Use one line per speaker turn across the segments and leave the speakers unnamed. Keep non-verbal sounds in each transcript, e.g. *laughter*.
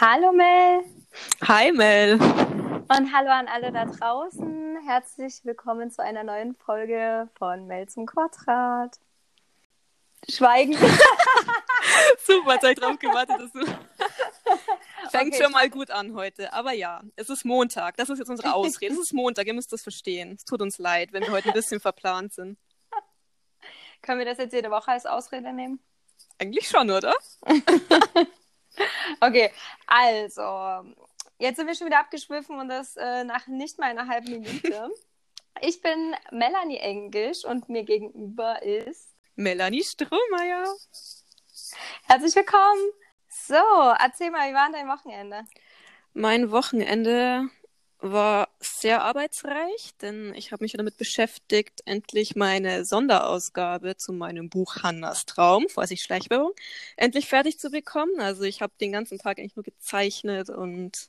Hallo Mel.
Hi Mel.
Und hallo an alle da draußen. Herzlich willkommen zu einer neuen Folge von Mel zum Quadrat. Schweigen. *laughs*
Super, ich drauf gewartet, dass du. *laughs* Fängt okay. schon mal gut an heute. Aber ja, es ist Montag. Das ist jetzt unsere Ausrede. Es ist Montag, ihr müsst das verstehen. Es tut uns leid, wenn wir heute ein bisschen verplant sind.
Können wir das jetzt jede Woche als Ausrede nehmen?
Eigentlich schon, oder? *laughs* *laughs*
okay, also, jetzt sind wir schon wieder abgeschwiffen und das äh, nach nicht mal einer halben Minute. *laughs* Ich bin Melanie Englisch und mir gegenüber ist
Melanie Strohmeier.
Herzlich willkommen. So, erzähl mal, wie war dein Wochenende?
Mein Wochenende war sehr arbeitsreich, denn ich habe mich damit beschäftigt, endlich meine Sonderausgabe zu meinem Buch Hannas Traum, Vorsicht Schleichwerbung, endlich fertig zu bekommen. Also ich habe den ganzen Tag eigentlich nur gezeichnet und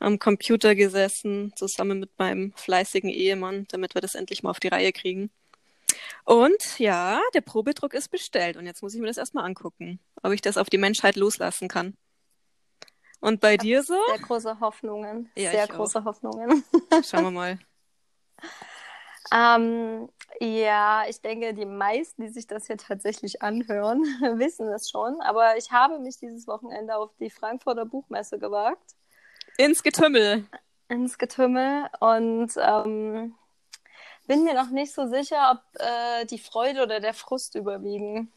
am Computer gesessen, zusammen mit meinem fleißigen Ehemann, damit wir das endlich mal auf die Reihe kriegen. Und ja, der Probedruck ist bestellt und jetzt muss ich mir das erstmal angucken, ob ich das auf die Menschheit loslassen kann. Und bei dir so?
Sehr große Hoffnungen. Ja, Sehr große auch. Hoffnungen.
Schauen wir mal. *laughs*
ähm, ja, ich denke, die meisten, die sich das hier tatsächlich anhören, *laughs* wissen es schon. Aber ich habe mich dieses Wochenende auf die Frankfurter Buchmesse gewagt.
Ins Getümmel.
Ins Getümmel. Und ähm, bin mir noch nicht so sicher, ob äh, die Freude oder der Frust überwiegen.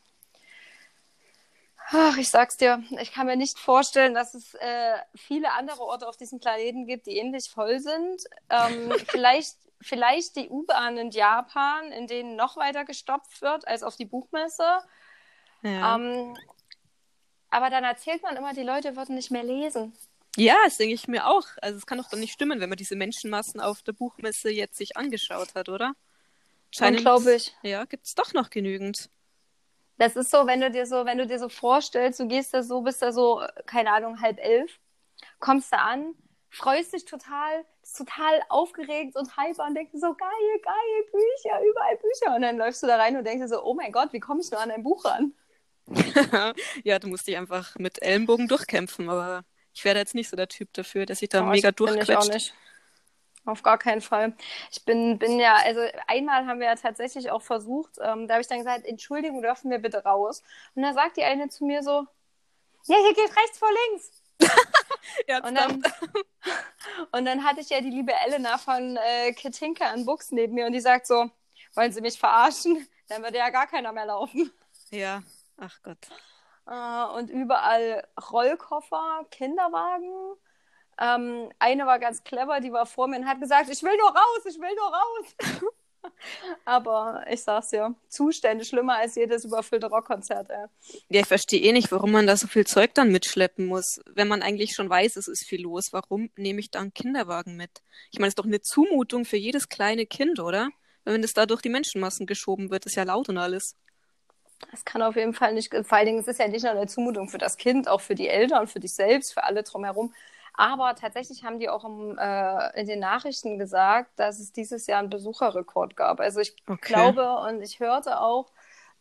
Ach, ich sag's dir, ich kann mir nicht vorstellen, dass es äh, viele andere Orte auf diesem Planeten gibt, die ähnlich voll sind. Ähm, *laughs* vielleicht, vielleicht die U-Bahn in Japan, in denen noch weiter gestopft wird als auf die Buchmesse. Ja. Ähm, aber dann erzählt man immer, die Leute würden nicht mehr lesen.
Ja, das denke ich mir auch. Also es kann doch dann nicht stimmen, wenn man diese Menschenmassen auf der Buchmesse jetzt sich angeschaut hat, oder?
Scheint, glaube ich.
Ja, gibt es doch noch genügend.
Das ist so, wenn du dir so, wenn du dir so vorstellst, du gehst da so, bist da so, keine Ahnung, halb elf, kommst da an, freust dich total, bist total aufgeregt und hyper und denkst so, geil, geil, Bücher, überall Bücher. Und dann läufst du da rein und denkst dir so, oh mein Gott, wie komme ich nur an ein Buch ran? *laughs*
ja, du musst dich einfach mit Ellenbogen durchkämpfen, aber ich wäre jetzt nicht so der Typ dafür, dass ich da
oh,
mega
durchquetscht. Ich auch nicht. Auf gar keinen Fall. Ich bin, bin ja, also einmal haben wir ja tatsächlich auch versucht, ähm, da habe ich dann gesagt, Entschuldigung, dürfen wir bitte raus? Und dann sagt die eine zu mir so, ja, hier geht rechts vor links. *laughs* und, dann, *laughs* und dann hatte ich ja die liebe Elena von äh, Ketinka an Books neben mir und die sagt so, wollen Sie mich verarschen? Dann würde ja gar keiner mehr laufen.
Ja, ach Gott.
Äh, und überall Rollkoffer, Kinderwagen, ähm, eine war ganz clever, die war vor mir und hat gesagt, ich will nur raus, ich will nur raus. *laughs* Aber ich sag's ja, Zustände schlimmer als jedes überfüllte Rockkonzert. Ey.
Ja, ich verstehe eh nicht, warum man da so viel Zeug dann mitschleppen muss. Wenn man eigentlich schon weiß, es ist viel los, warum nehme ich da einen Kinderwagen mit? Ich meine, es ist doch eine Zumutung für jedes kleine Kind, oder? Wenn das da durch die Menschenmassen geschoben wird, ist ja laut und alles.
Das kann auf jeden Fall nicht, vor allen Dingen, es ist ja nicht nur eine Zumutung für das Kind, auch für die Eltern, für dich selbst, für alle drumherum. Aber tatsächlich haben die auch im, äh, in den Nachrichten gesagt, dass es dieses Jahr einen Besucherrekord gab. Also ich okay. glaube und ich hörte auch,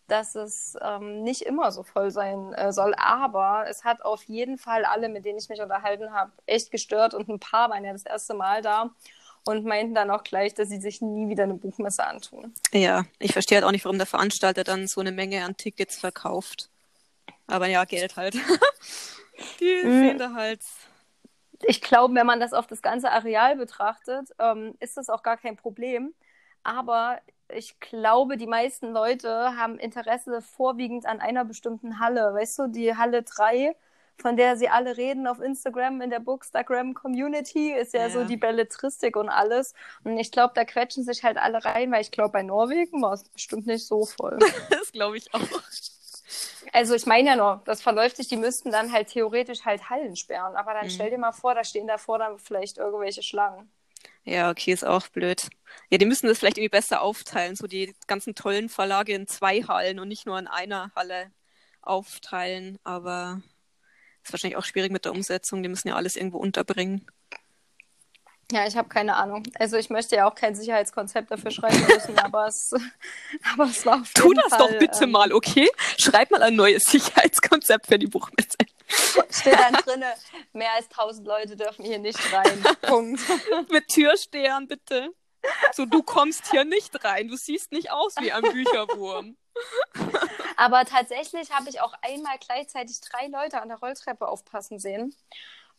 dass es ähm, nicht immer so voll sein äh, soll. Aber es hat auf jeden Fall alle, mit denen ich mich unterhalten habe, echt gestört. Und ein paar waren ja das erste Mal da und meinten dann auch gleich, dass sie sich nie wieder eine Buchmesse antun.
Ja, ich verstehe halt auch nicht, warum der Veranstalter dann so eine Menge an Tickets verkauft. Aber ja, Geld halt. *laughs* die mhm. sehen da halt
ich glaube, wenn man das auf das ganze Areal betrachtet, ähm, ist das auch gar kein Problem. Aber ich glaube, die meisten Leute haben Interesse vorwiegend an einer bestimmten Halle. Weißt du, die Halle 3, von der sie alle reden auf Instagram, in der Bookstagram-Community, ist ja, ja, so die Belletristik und alles. Und ich glaube, da quetschen sich halt alle rein, weil ich glaube, bei Norwegen war es bestimmt nicht so voll. *laughs*
das glaube ich auch.
Also ich meine ja noch, das verläuft sich, die müssten dann halt theoretisch halt Hallen sperren. Aber dann mhm. stell dir mal vor, da stehen davor dann vielleicht irgendwelche Schlangen.
Ja, okay, ist auch blöd. Ja, die müssen das vielleicht irgendwie besser aufteilen, so die ganzen tollen Verlage in zwei Hallen und nicht nur in einer Halle aufteilen. Aber ist wahrscheinlich auch schwierig mit der Umsetzung. Die müssen ja alles irgendwo unterbringen.
Ja, ich habe keine Ahnung. Also ich möchte ja auch kein Sicherheitskonzept dafür schreiben müssen, *laughs* aber es, *laughs* aber es war auf
Tu das Fall, doch bitte ähm, mal, okay? Schreib mal ein neues Sicherheitskonzept für die Buchmesse. *laughs*
Steht dann drinne, mehr als 1000 Leute dürfen hier nicht rein. Punkt.
Mit Türstern, bitte. So, du kommst hier nicht rein. Du siehst nicht aus wie ein Bücherwurm.
Aber tatsächlich habe ich auch einmal gleichzeitig drei Leute an der Rolltreppe aufpassen sehen.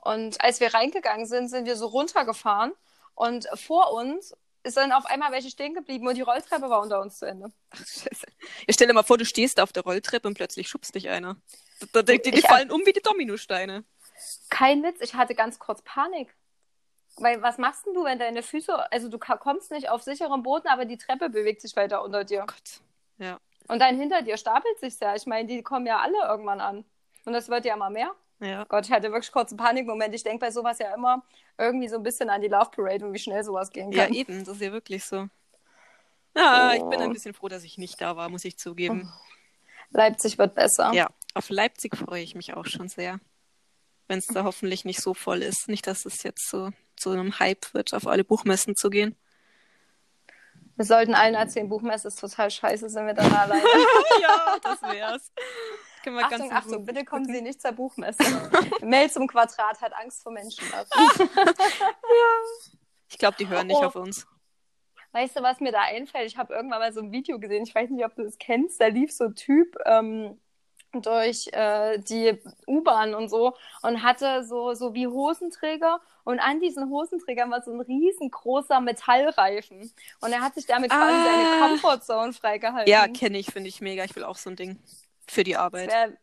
Und als wir reingegangen sind, sind wir so runtergefahren. Und vor uns ist dann auf einmal welche stehen geblieben und die Rolltreppe war unter uns zu Ende.
Ach, scheiße. Ich stell dir mal vor, du stehst auf der Rolltreppe und plötzlich schubst dich einer. Da, die, die
Ich-
fallen um wie die Dominosteine.
Kein Witz, ich hatte ganz kurz Panik. Weil was machst denn du, wenn deine Füße, also du kommst nicht auf sicherem Boden, aber die Treppe bewegt sich weiter unter dir.
Oh Gott. Ja.
Und dann hinter dir stapelt sich ja. Ich meine, die kommen ja alle irgendwann an. Und das wird ja immer mehr.
Ja.
Gott, ich hatte wirklich kurz einen Panikmoment. Ich denke bei sowas ja immer irgendwie so ein bisschen an die Love Parade und wie schnell sowas gehen
Ja,
kann.
eben, das ist ja wirklich so. Ja, ich bin
Oh.
ein bisschen froh, dass ich nicht da war, muss ich zugeben.
Leipzig wird besser.
Ja, auf Leipzig freue ich mich auch schon sehr. Wenn es da hoffentlich nicht so voll ist. Nicht, dass es jetzt so zu einem Hype wird, auf alle Buchmessen zu gehen.
Wir sollten allen erzählen, Buchmesse ist total scheiße, sind wir dann *laughs* alleine.
ja, das wär's. Können wir
Achtung, Achtung,
Ruhe
bitte kommen. Sie nicht zur Buchmesse. *laughs* Mail zum Quadrat hat Angst vor Menschen. *laughs*
Ich glaube, die hören nicht
Oh.
auf uns.
Weißt du, was mir da einfällt? Ich habe irgendwann mal so ein Video gesehen, ich weiß nicht, ob du das kennst, da lief so ein Typ ähm, durch äh, die U-Bahn und so und hatte so, so wie Hosenträger und an diesen Hosenträgern war so ein riesengroßer Metallreifen und er hat sich damit quasi
Ah.
seine Comfortzone freigehalten.
Ja, kenne ich, finde ich mega. Ich will auch so ein Ding. Für die Arbeit.
Wär-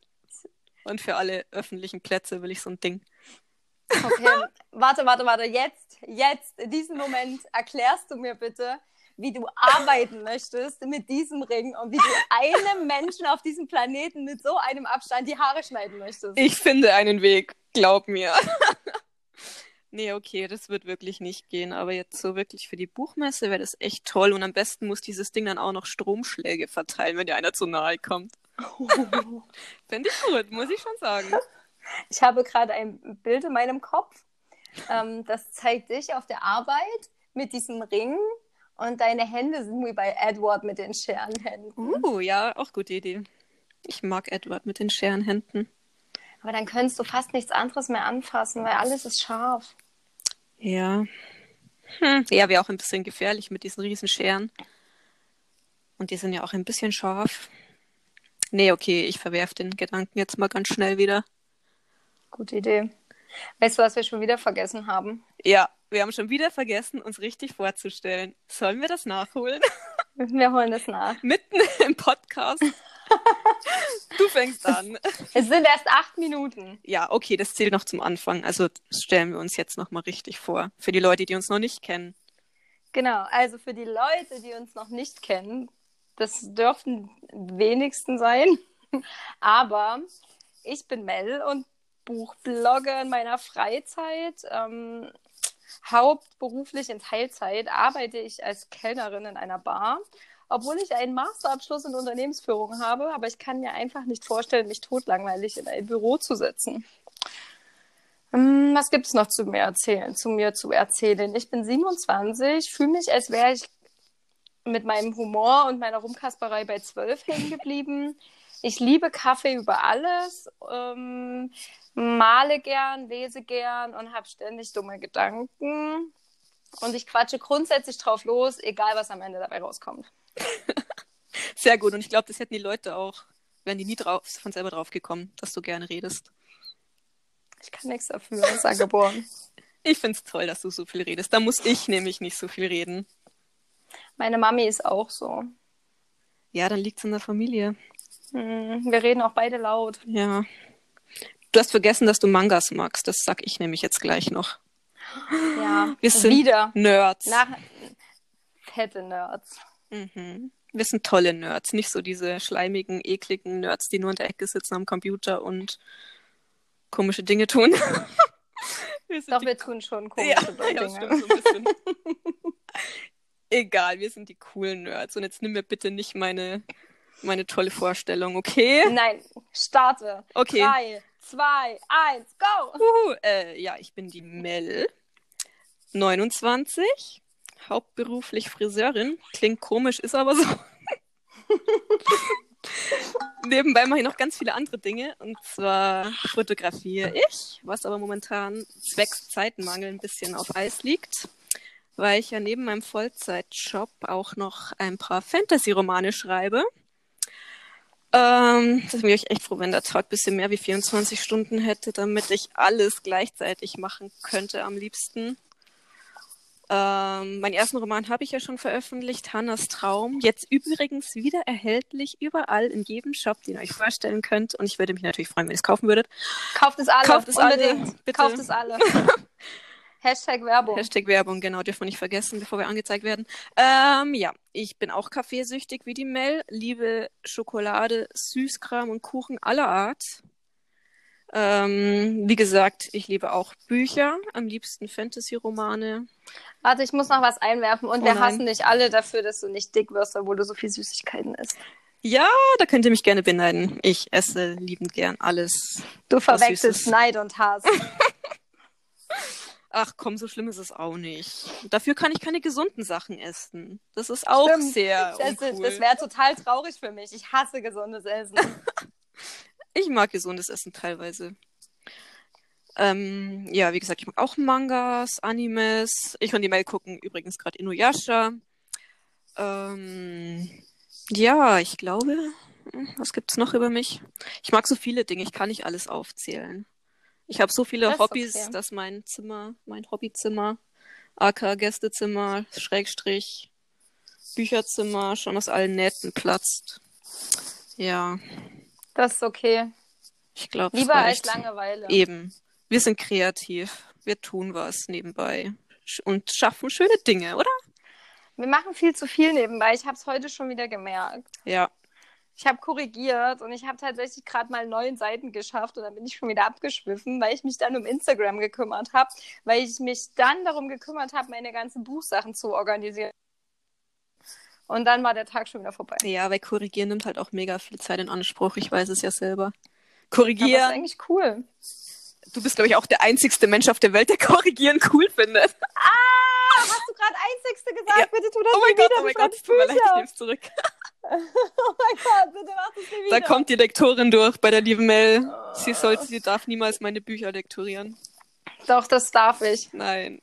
Und für alle öffentlichen Plätze will ich so ein Ding.
Okay, *laughs* warte, warte, warte. Jetzt, jetzt, in diesem Moment erklärst du mir bitte, wie du arbeiten möchtest mit diesem Ring und wie du einem Menschen auf diesem Planeten mit so einem Abstand die Haare schneiden möchtest.
Ich finde einen Weg, glaub mir. *laughs* nee, okay, das wird wirklich nicht gehen. Aber jetzt so wirklich für die Buchmesse wäre das echt toll. Und am besten muss dieses Ding dann auch noch Stromschläge verteilen, wenn dir einer zu nahe kommt. *laughs* Finde ich gut, muss ich schon sagen.
Ich habe gerade ein Bild in meinem Kopf. Ähm, das zeigt dich auf der Arbeit mit diesem Ring und deine Hände sind wie bei Edward mit den Scherenhänden.
Uh, ja, auch gute Idee. Ich mag Edward mit den Scherenhänden.
Aber dann könntest du fast nichts anderes mehr anfassen, weil alles ist scharf.
Ja. Hm. Ja, wäre auch ein bisschen gefährlich mit diesen riesen Scheren. Und die sind ja auch ein bisschen scharf. Nee, okay, ich verwerf den Gedanken jetzt mal ganz schnell wieder.
Gute Idee. Weißt du, was wir schon wieder vergessen haben?
Ja, wir haben schon wieder vergessen, uns richtig vorzustellen. Sollen wir das nachholen? *laughs*
Wir holen das nach.
Mitten im Podcast. *laughs* Du fängst an.
Es sind erst acht Minuten.
Ja, okay, das zählt noch zum Anfang. Also stellen wir uns jetzt nochmal richtig vor. Für die Leute, die uns noch nicht kennen.
Genau, also für die Leute, die uns noch nicht kennen, das dürften wenigsten sein. Aber ich bin Mel und Buchblogge in meiner Freizeit. Ähm, hauptberuflich in Teilzeit arbeite ich als Kellnerin in einer Bar. Obwohl ich einen Masterabschluss in Unternehmensführung habe, aber ich kann mir einfach nicht vorstellen, mich totlangweilig in ein Büro zu setzen. Hm, Was gibt's noch zu mir erzählen, zu mir zu erzählen? Ich bin 27, fühle mich, als wäre ich mit meinem Humor und meiner Rumkasperei bei 12 hängen geblieben. Ich liebe Kaffee über alles, ähm, male gern, lese gern und habe ständig dumme Gedanken. Und ich quatsche grundsätzlich drauf los, egal was am Ende dabei rauskommt. *laughs*
Sehr gut. Und ich glaube, das hätten die Leute auch, wären die nie drauf, von selber drauf gekommen, dass du gerne redest.
Ich kann nichts dafür, ist ja geboren.
Ich find's toll, dass du so viel redest. Da muss ich nämlich nicht so viel reden.
Meine Mami ist auch so.
Ja, dann liegt's in der Familie.
Hm, Wir reden auch beide laut.
Ja. Du hast vergessen, dass du Mangas magst. Das sag ich nämlich jetzt gleich noch.
Ja,
Wir sind
wieder.
Nerds.
Nach fette Nerds.
Mhm. Wir sind tolle Nerds, nicht so diese schleimigen, ekligen Nerds, die nur in der Ecke sitzen am Computer und komische Dinge tun. *laughs* wir
Doch,
die...
wir tun schon
ja,
komische *laughs*
ja,
Dinge.
stimmt, so ein bisschen. *laughs* Egal, wir sind die coolen Nerds. Und jetzt nimm mir bitte nicht meine, meine tolle Vorstellung, okay?
Nein, starte.
Okay.
Drei, zwei, eins, go!
Uhu, äh, ja, ich bin die Mel, 29, hauptberuflich Friseurin. Klingt komisch, ist aber so. *laughs* Nebenbei mache ich noch ganz viele andere Dinge. Und zwar fotografiere ich, was aber momentan zwecks Zeitmangel ein bisschen auf Eis liegt, weil ich ja neben meinem Vollzeitjob auch noch ein paar Fantasy-Romane schreibe. Ähm, das wäre ich echt froh, wenn der Tag ein bisschen mehr wie 24 Stunden hätte, damit ich alles gleichzeitig machen könnte am liebsten. Ähm, meinen ersten Roman habe ich ja schon veröffentlicht, Hannas Traum. Jetzt übrigens wieder erhältlich überall in jedem Shop, den ihr euch vorstellen könnt. Und ich würde mich natürlich freuen, wenn ihr es kaufen würdet.
Kauft es alle.
Kauft es
unbedingt.
alle. Bitte.
Kauft es alle. *laughs* Hashtag Werbung.
Hashtag Werbung, genau, dürfen wir nicht vergessen, bevor wir angezeigt werden. Ähm, ja, ich bin auch kaffeesüchtig wie die Mel, liebe Schokolade, Süßkram und Kuchen aller Art. Ähm, wie gesagt, ich liebe auch Bücher, am liebsten Fantasy-Romane.
Warte, ich muss noch was einwerfen. Und
Oh
wir
nein.
hassen dich alle dafür, dass du nicht dick wirst, obwohl du so viel Süßigkeiten isst.
Ja, da könnt ihr mich gerne beneiden. Ich esse liebend gern alles.
Du verwechselst. Neid und Hass. *laughs*
Ach komm, so schlimm ist es auch nicht. Dafür kann ich keine gesunden Sachen essen. Das ist auch
Stimmt.
sehr
Das,
uncool.
das wäre total traurig für mich. Ich hasse gesundes Essen. *laughs*
Ich mag gesundes Essen teilweise. Ähm, ja, wie gesagt, ich mag auch Mangas, Animes. Ich und die Mail gucken übrigens gerade Inuyasha. Ähm, ja, ich glaube, hm, was gibt's noch über mich? Ich mag so viele Dinge, ich kann nicht alles aufzählen. Ich habe so viele
Das
Hobbys,
okay.
dass mein Zimmer, mein Hobbyzimmer, AK Gästezimmer, Schrägstrich, Bücherzimmer schon aus allen Nähten platzt. Ja,
Das ist okay.
ich glaube,
Lieber als Langeweile.
Eben. Wir sind kreativ. Wir tun was nebenbei und schaffen schöne Dinge, oder?
Wir machen viel zu viel nebenbei. Ich habe es heute schon wieder gemerkt.
Ja.
Ich habe korrigiert und ich habe tatsächlich gerade mal neun Seiten geschafft und dann bin ich schon wieder abgeschwiffen, weil ich mich dann um Instagram gekümmert habe, weil ich mich dann darum gekümmert habe, meine ganzen Buchsachen zu organisieren. Und dann war der Tag schon wieder vorbei.
Ja, weil korrigieren nimmt halt auch mega viel Zeit in Anspruch. Ich weiß es ja selber.
Aber das ist
Korrigieren.
eigentlich cool.
Du bist, glaube ich, auch der einzigste Mensch auf der Welt, der korrigieren cool findet.
Ah, hast du gerade Einzigste gesagt?
Ja.
Bitte tu das
Oh mein Gott,
wieder.
oh mein Gott, tut mir leid, ich nehme es zurück.
Oh mein Gott, bitte mach das nie
Da
wieder.
kommt die Lektorin durch bei der lieben Mel. Sie sollte, sie darf niemals meine Bücher lektorieren.
Doch, das darf ich.
Nein.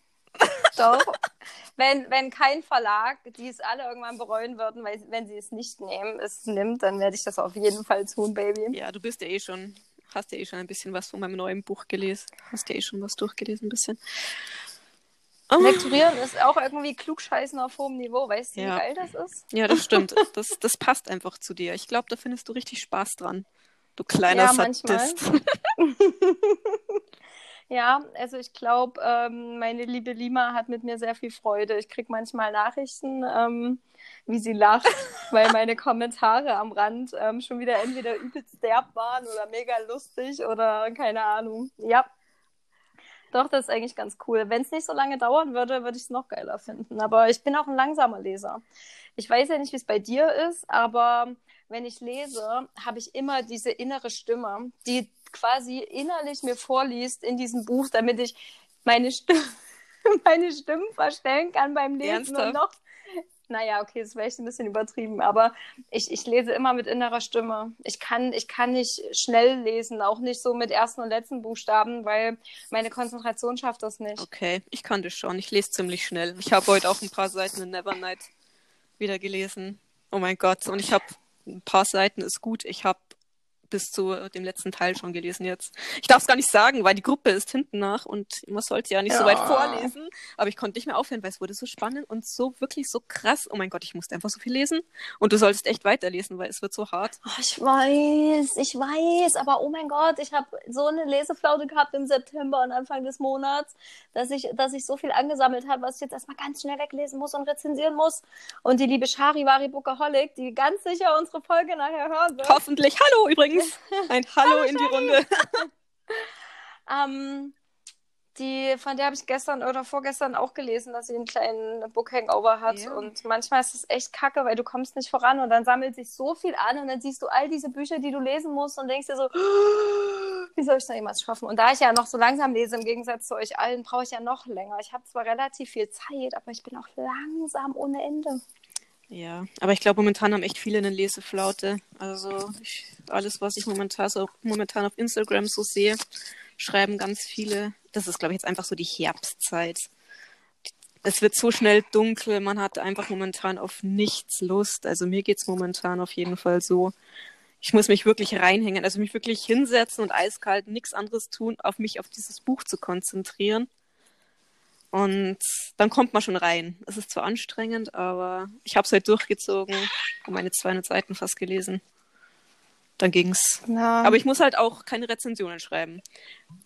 Doch. *laughs* wenn, wenn kein Verlag, die es alle irgendwann bereuen würden, weil wenn sie es nicht nehmen, es nimmt, dann werde ich das auf jeden Fall tun, Baby.
Ja, du bist ja eh schon, hast ja eh schon ein bisschen was von meinem neuen Buch gelesen. Hast ja eh schon was durchgelesen, ein bisschen. Oh.
Lektorieren ist auch irgendwie klugscheißen auf hohem Niveau. Weißt du,
Ja.
wie geil das ist?
Ja, das stimmt. Das, das passt einfach zu dir. Ich glaube, da findest du richtig Spaß dran. Du kleiner
Ja, manchmal.
Sadist. *laughs*
Ja, also ich glaube, ähm, meine liebe Lima hat mit mir sehr viel Freude. Ich kriege manchmal Nachrichten, ähm, wie sie lacht, *laughs* weil meine Kommentare am Rand ähm, schon wieder entweder übelst derb waren oder mega lustig oder keine Ahnung. Ja. Doch, das ist eigentlich ganz cool. Wenn es nicht so lange dauern würde, würde ich es noch geiler finden. Aber ich bin auch ein langsamer Leser. Ich weiß ja nicht, wie es bei dir ist, aber wenn ich lese, habe ich immer diese innere Stimme, die quasi innerlich mir vorliest in diesem Buch, damit ich meine, Stimme, *laughs* meine Stimmen verstellen kann beim Lesen
Ernsthaft?
und noch. Naja, okay, das wäre echt ein bisschen übertrieben, aber ich, ich lese immer mit innerer Stimme. Ich kann, ich kann nicht schnell lesen, auch nicht so mit ersten und letzten Buchstaben, weil meine Konzentration schafft das nicht.
Okay, ich kann das schon. Ich lese ziemlich schnell. Ich habe heute auch ein paar Seiten in Nevernight wieder gelesen. Oh mein Gott. Und ich habe ein paar Seiten ist gut. Ich habe bis zu dem letzten Teil schon gelesen jetzt. Ich darf es gar nicht sagen, weil die Gruppe ist hinten nach und man sollte ja nicht so
Ja.
weit vorlesen. Aber ich konnte nicht mehr aufhören, weil es wurde so spannend und so wirklich so krass. Oh mein Gott, ich musste einfach so viel lesen. Und du solltest echt weiterlesen, weil es wird so hart.
Oh, ich weiß, ich weiß, aber oh mein Gott, ich habe so eine Leseflaute gehabt im September und Anfang des Monats, dass ich, dass ich so viel angesammelt habe, was ich jetzt erstmal ganz schnell weglesen muss und rezensieren muss. Und die liebe Charivari Bookaholic, die ganz sicher unsere Folge nachher hören wird,
Hoffentlich. Hallo übrigens. *laughs* Ein Hallo, in die Runde. *laughs*
ähm, die, von der habe ich gestern oder vorgestern auch gelesen, dass sie einen kleinen Book Hangover hat.
Ja.
Und manchmal ist es echt kacke, weil du kommst nicht voran und dann sammelt sich so viel an und dann siehst du all diese Bücher, die du lesen musst und denkst dir so, *gasps* wie soll ich das jemals schaffen? Und da ich ja noch so langsam lese, im Gegensatz zu euch allen, brauche ich ja noch länger. Ich habe zwar relativ viel Zeit, aber ich bin auch langsam ohne Ende.
Ja, aber ich glaube, momentan haben echt viele eine Leseflaute. Also ich, alles, was ich momentan, so, momentan auf Instagram so sehe, schreiben ganz viele. Das ist, glaube ich, jetzt einfach so die Herbstzeit. Es wird so schnell dunkel, man hat einfach momentan auf nichts Lust. Also mir geht's momentan auf jeden Fall so. Ich muss mich wirklich reinhängen, also mich wirklich hinsetzen und eiskalt nichts anderes tun, auf mich auf dieses Buch zu konzentrieren. Und dann kommt man schon rein. Es ist zwar anstrengend, aber ich habe es halt durchgezogen und meine 200 Seiten fast gelesen. Dann ging's. Ja. Aber ich muss halt auch keine Rezensionen schreiben.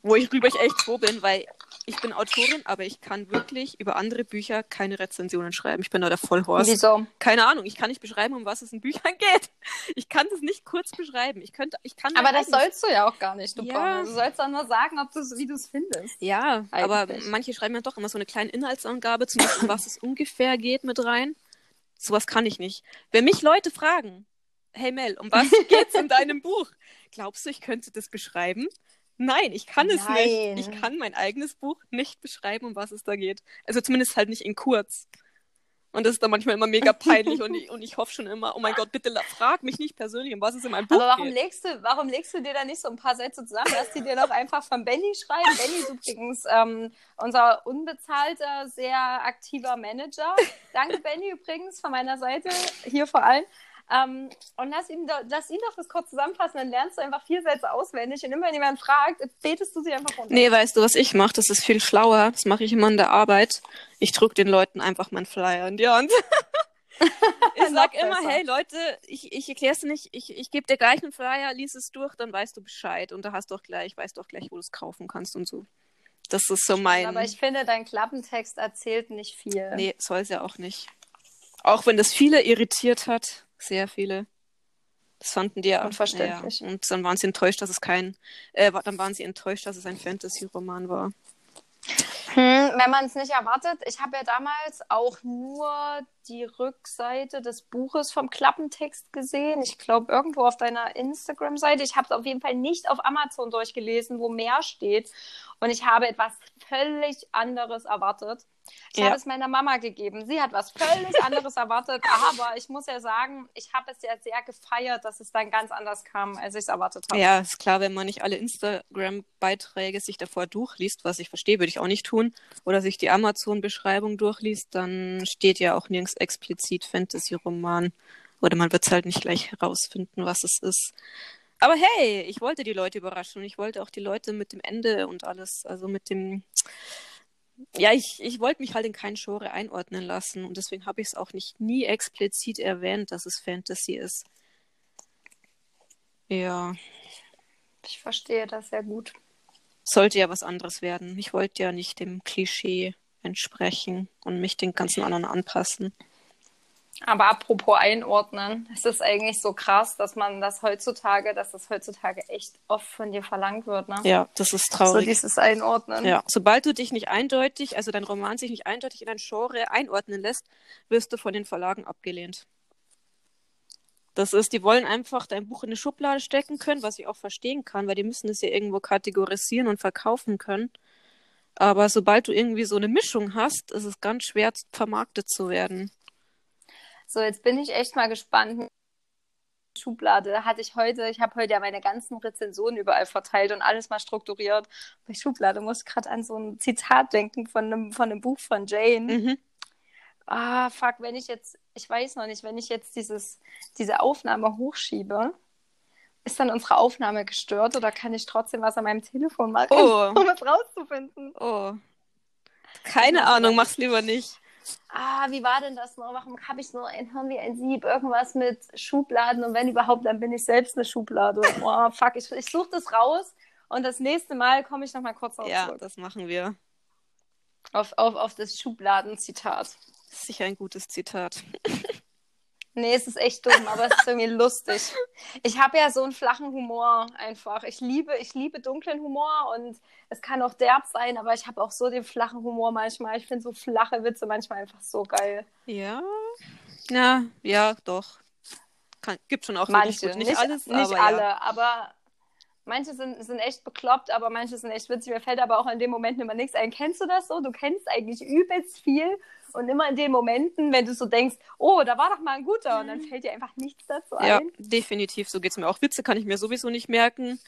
Wo ich rüber ich echt froh bin, weil ich bin Autorin, aber ich kann wirklich über andere Bücher keine Rezensionen schreiben. Ich bin da der Vollhorst.
Wieso?
Keine Ahnung. Ich kann nicht beschreiben, um was es in Büchern *laughs* geht. Ich kann das nicht kurz beschreiben. Ich könnte, ich kann.
Aber das sollst du ja auch gar nicht, du ja. Du sollst dann nur sagen, ob wie du es findest.
Ja, Eigentlich. aber manche schreiben ja doch immer so eine kleine Inhaltsangabe, zum Beispiel, um was es ungefähr geht, mit rein. Sowas kann ich nicht. Wenn mich Leute fragen, hey Mel, um was geht's in deinem Buch? Glaubst du, ich könnte das beschreiben? Nein, ich kann es Nein. nicht. Ich kann mein eigenes Buch nicht beschreiben, um was es da geht. Also zumindest halt nicht in kurz. Und das ist dann manchmal immer mega peinlich und ich, und ich hoffe schon immer, oh mein Gott, bitte frag mich nicht persönlich, um was es in meinem Buch
Aber warum
geht.
Legst du, warum legst du dir da nicht so ein paar Sätze zusammen? Lass die dir doch einfach von Benny schreiben. Benny ist übrigens ähm, unser unbezahlter, sehr aktiver Manager. Danke, Benny, übrigens von meiner Seite, hier vor allem. Ähm, und lass ihn, lass ihn doch das kurz zusammenfassen, dann lernst du einfach vier Sätze auswendig und immer wenn jemand fragt, betest du sie einfach runter.
Nee, weißt du, was ich mache? Das ist viel schlauer. Das mache ich immer in der Arbeit. Ich drücke den Leuten einfach meinen Flyer in die Hand. *laughs* ich sag immer, hey Leute, ich, ich erkläre es nicht, ich, ich gebe dir gleich einen Flyer, lies es durch, dann weißt du Bescheid und da hast du auch gleich, weißt du auch gleich, wo du es kaufen kannst und so. Das ist so mein.
Aber ich finde, dein Klappentext erzählt nicht viel.
Nee, soll es ja auch nicht. Auch wenn das viele irritiert hat sehr viele. Das fanden die ja
unverständlich.
Ja. Und dann waren sie enttäuscht, dass es kein, äh, dann waren sie enttäuscht, dass es ein Fantasy-Roman war.
Hm, wenn man es nicht erwartet. Ich habe ja damals auch nur die Rückseite des Buches vom Klappentext gesehen. Ich glaube, irgendwo auf deiner Instagram-Seite. Ich habe es auf jeden Fall nicht auf Amazon durchgelesen, wo mehr steht. Und ich habe etwas völlig anderes erwartet. Ich ja. habe es meiner Mama gegeben. Sie hat was völlig anderes erwartet, aber ich muss ja sagen, ich habe es ja sehr gefeiert, dass es dann ganz anders kam, als ich es erwartet habe.
Ja, ist klar, wenn man nicht alle Instagram-Beiträge sich davor durchliest, was ich verstehe, würde ich auch nicht tun, oder sich die Amazon-Beschreibung durchliest, dann steht ja auch nirgends explizit Fantasy-Roman. Oder man wird es halt nicht gleich herausfinden, was es ist. Aber hey, ich wollte die Leute überraschen und ich wollte auch die Leute mit dem Ende und alles, also mit dem ja, ich, ich wollte mich halt in kein Genre einordnen lassen und deswegen habe ich es auch nicht nie explizit erwähnt, dass es Fantasy ist. Ja.
Ich verstehe das sehr gut.
Sollte ja was anderes werden. Ich wollte ja nicht dem Klischee entsprechen und mich den ganzen anderen anpassen.
Aber apropos einordnen, es ist eigentlich so krass, dass man das heutzutage, dass das heutzutage echt oft von dir verlangt wird, ne?
Ja, das ist traurig.
So dieses Einordnen.
Ja, sobald du dich nicht eindeutig, also dein Roman sich nicht eindeutig in ein Genre einordnen lässt, wirst du von den Verlagen abgelehnt. Das ist, die wollen einfach dein Buch in eine Schublade stecken können, was ich auch verstehen kann, weil die müssen es ja irgendwo kategorisieren und verkaufen können. Aber sobald du irgendwie so eine Mischung hast, ist es ganz schwer, vermarktet zu werden.
So, jetzt bin ich echt mal gespannt. Schublade hatte ich heute, ich habe heute ja meine ganzen Rezensionen überall verteilt und alles mal strukturiert. Bei Schublade muss ich gerade an so ein Zitat denken von einem, von einem Buch von Jane. Mhm. Ah, fuck, wenn ich jetzt, ich weiß noch nicht, wenn ich jetzt dieses, diese Aufnahme hochschiebe, ist dann unsere Aufnahme gestört oder kann ich trotzdem was an meinem Telefon machen, oh. *laughs* um es rauszufinden?
Oh. Keine Ahnung, mach's lieber nicht
ah, wie war denn das noch? Warum habe ich nur ein Hirn wie ein Sieb? Irgendwas mit Schubladen und wenn überhaupt, dann bin ich selbst eine Schublade. *laughs* Oh, fuck, ich, ich suche das raus und das nächste Mal komme ich nochmal kurz auf
Ja, zurück. das machen wir.
Auf, auf, auf das Schubladen-Zitat.
Sicher ein gutes Zitat. *laughs*
Nee, es ist echt dumm, aber es ist irgendwie lustig. Ich habe ja so einen flachen Humor einfach. Ich liebe, ich liebe dunklen Humor und es kann auch derb sein, aber ich habe auch so den flachen Humor manchmal. Ich finde so flache Witze manchmal einfach so geil.
Ja. Ja, ja, doch. Kann, gibt schon auch
Manche. Nicht, nicht alles, nicht aber alle, ja. aber Manche sind, sind echt bekloppt, aber manche sind echt witzig. Mir fällt aber auch in dem Moment immer nichts ein. Kennst du das so? Du kennst eigentlich übelst viel und immer in den Momenten, wenn du so denkst, oh, da war doch mal ein guter und dann mhm. fällt dir einfach nichts dazu ein.
Ja, definitiv. So geht es mir auch. Witze kann ich mir sowieso nicht merken.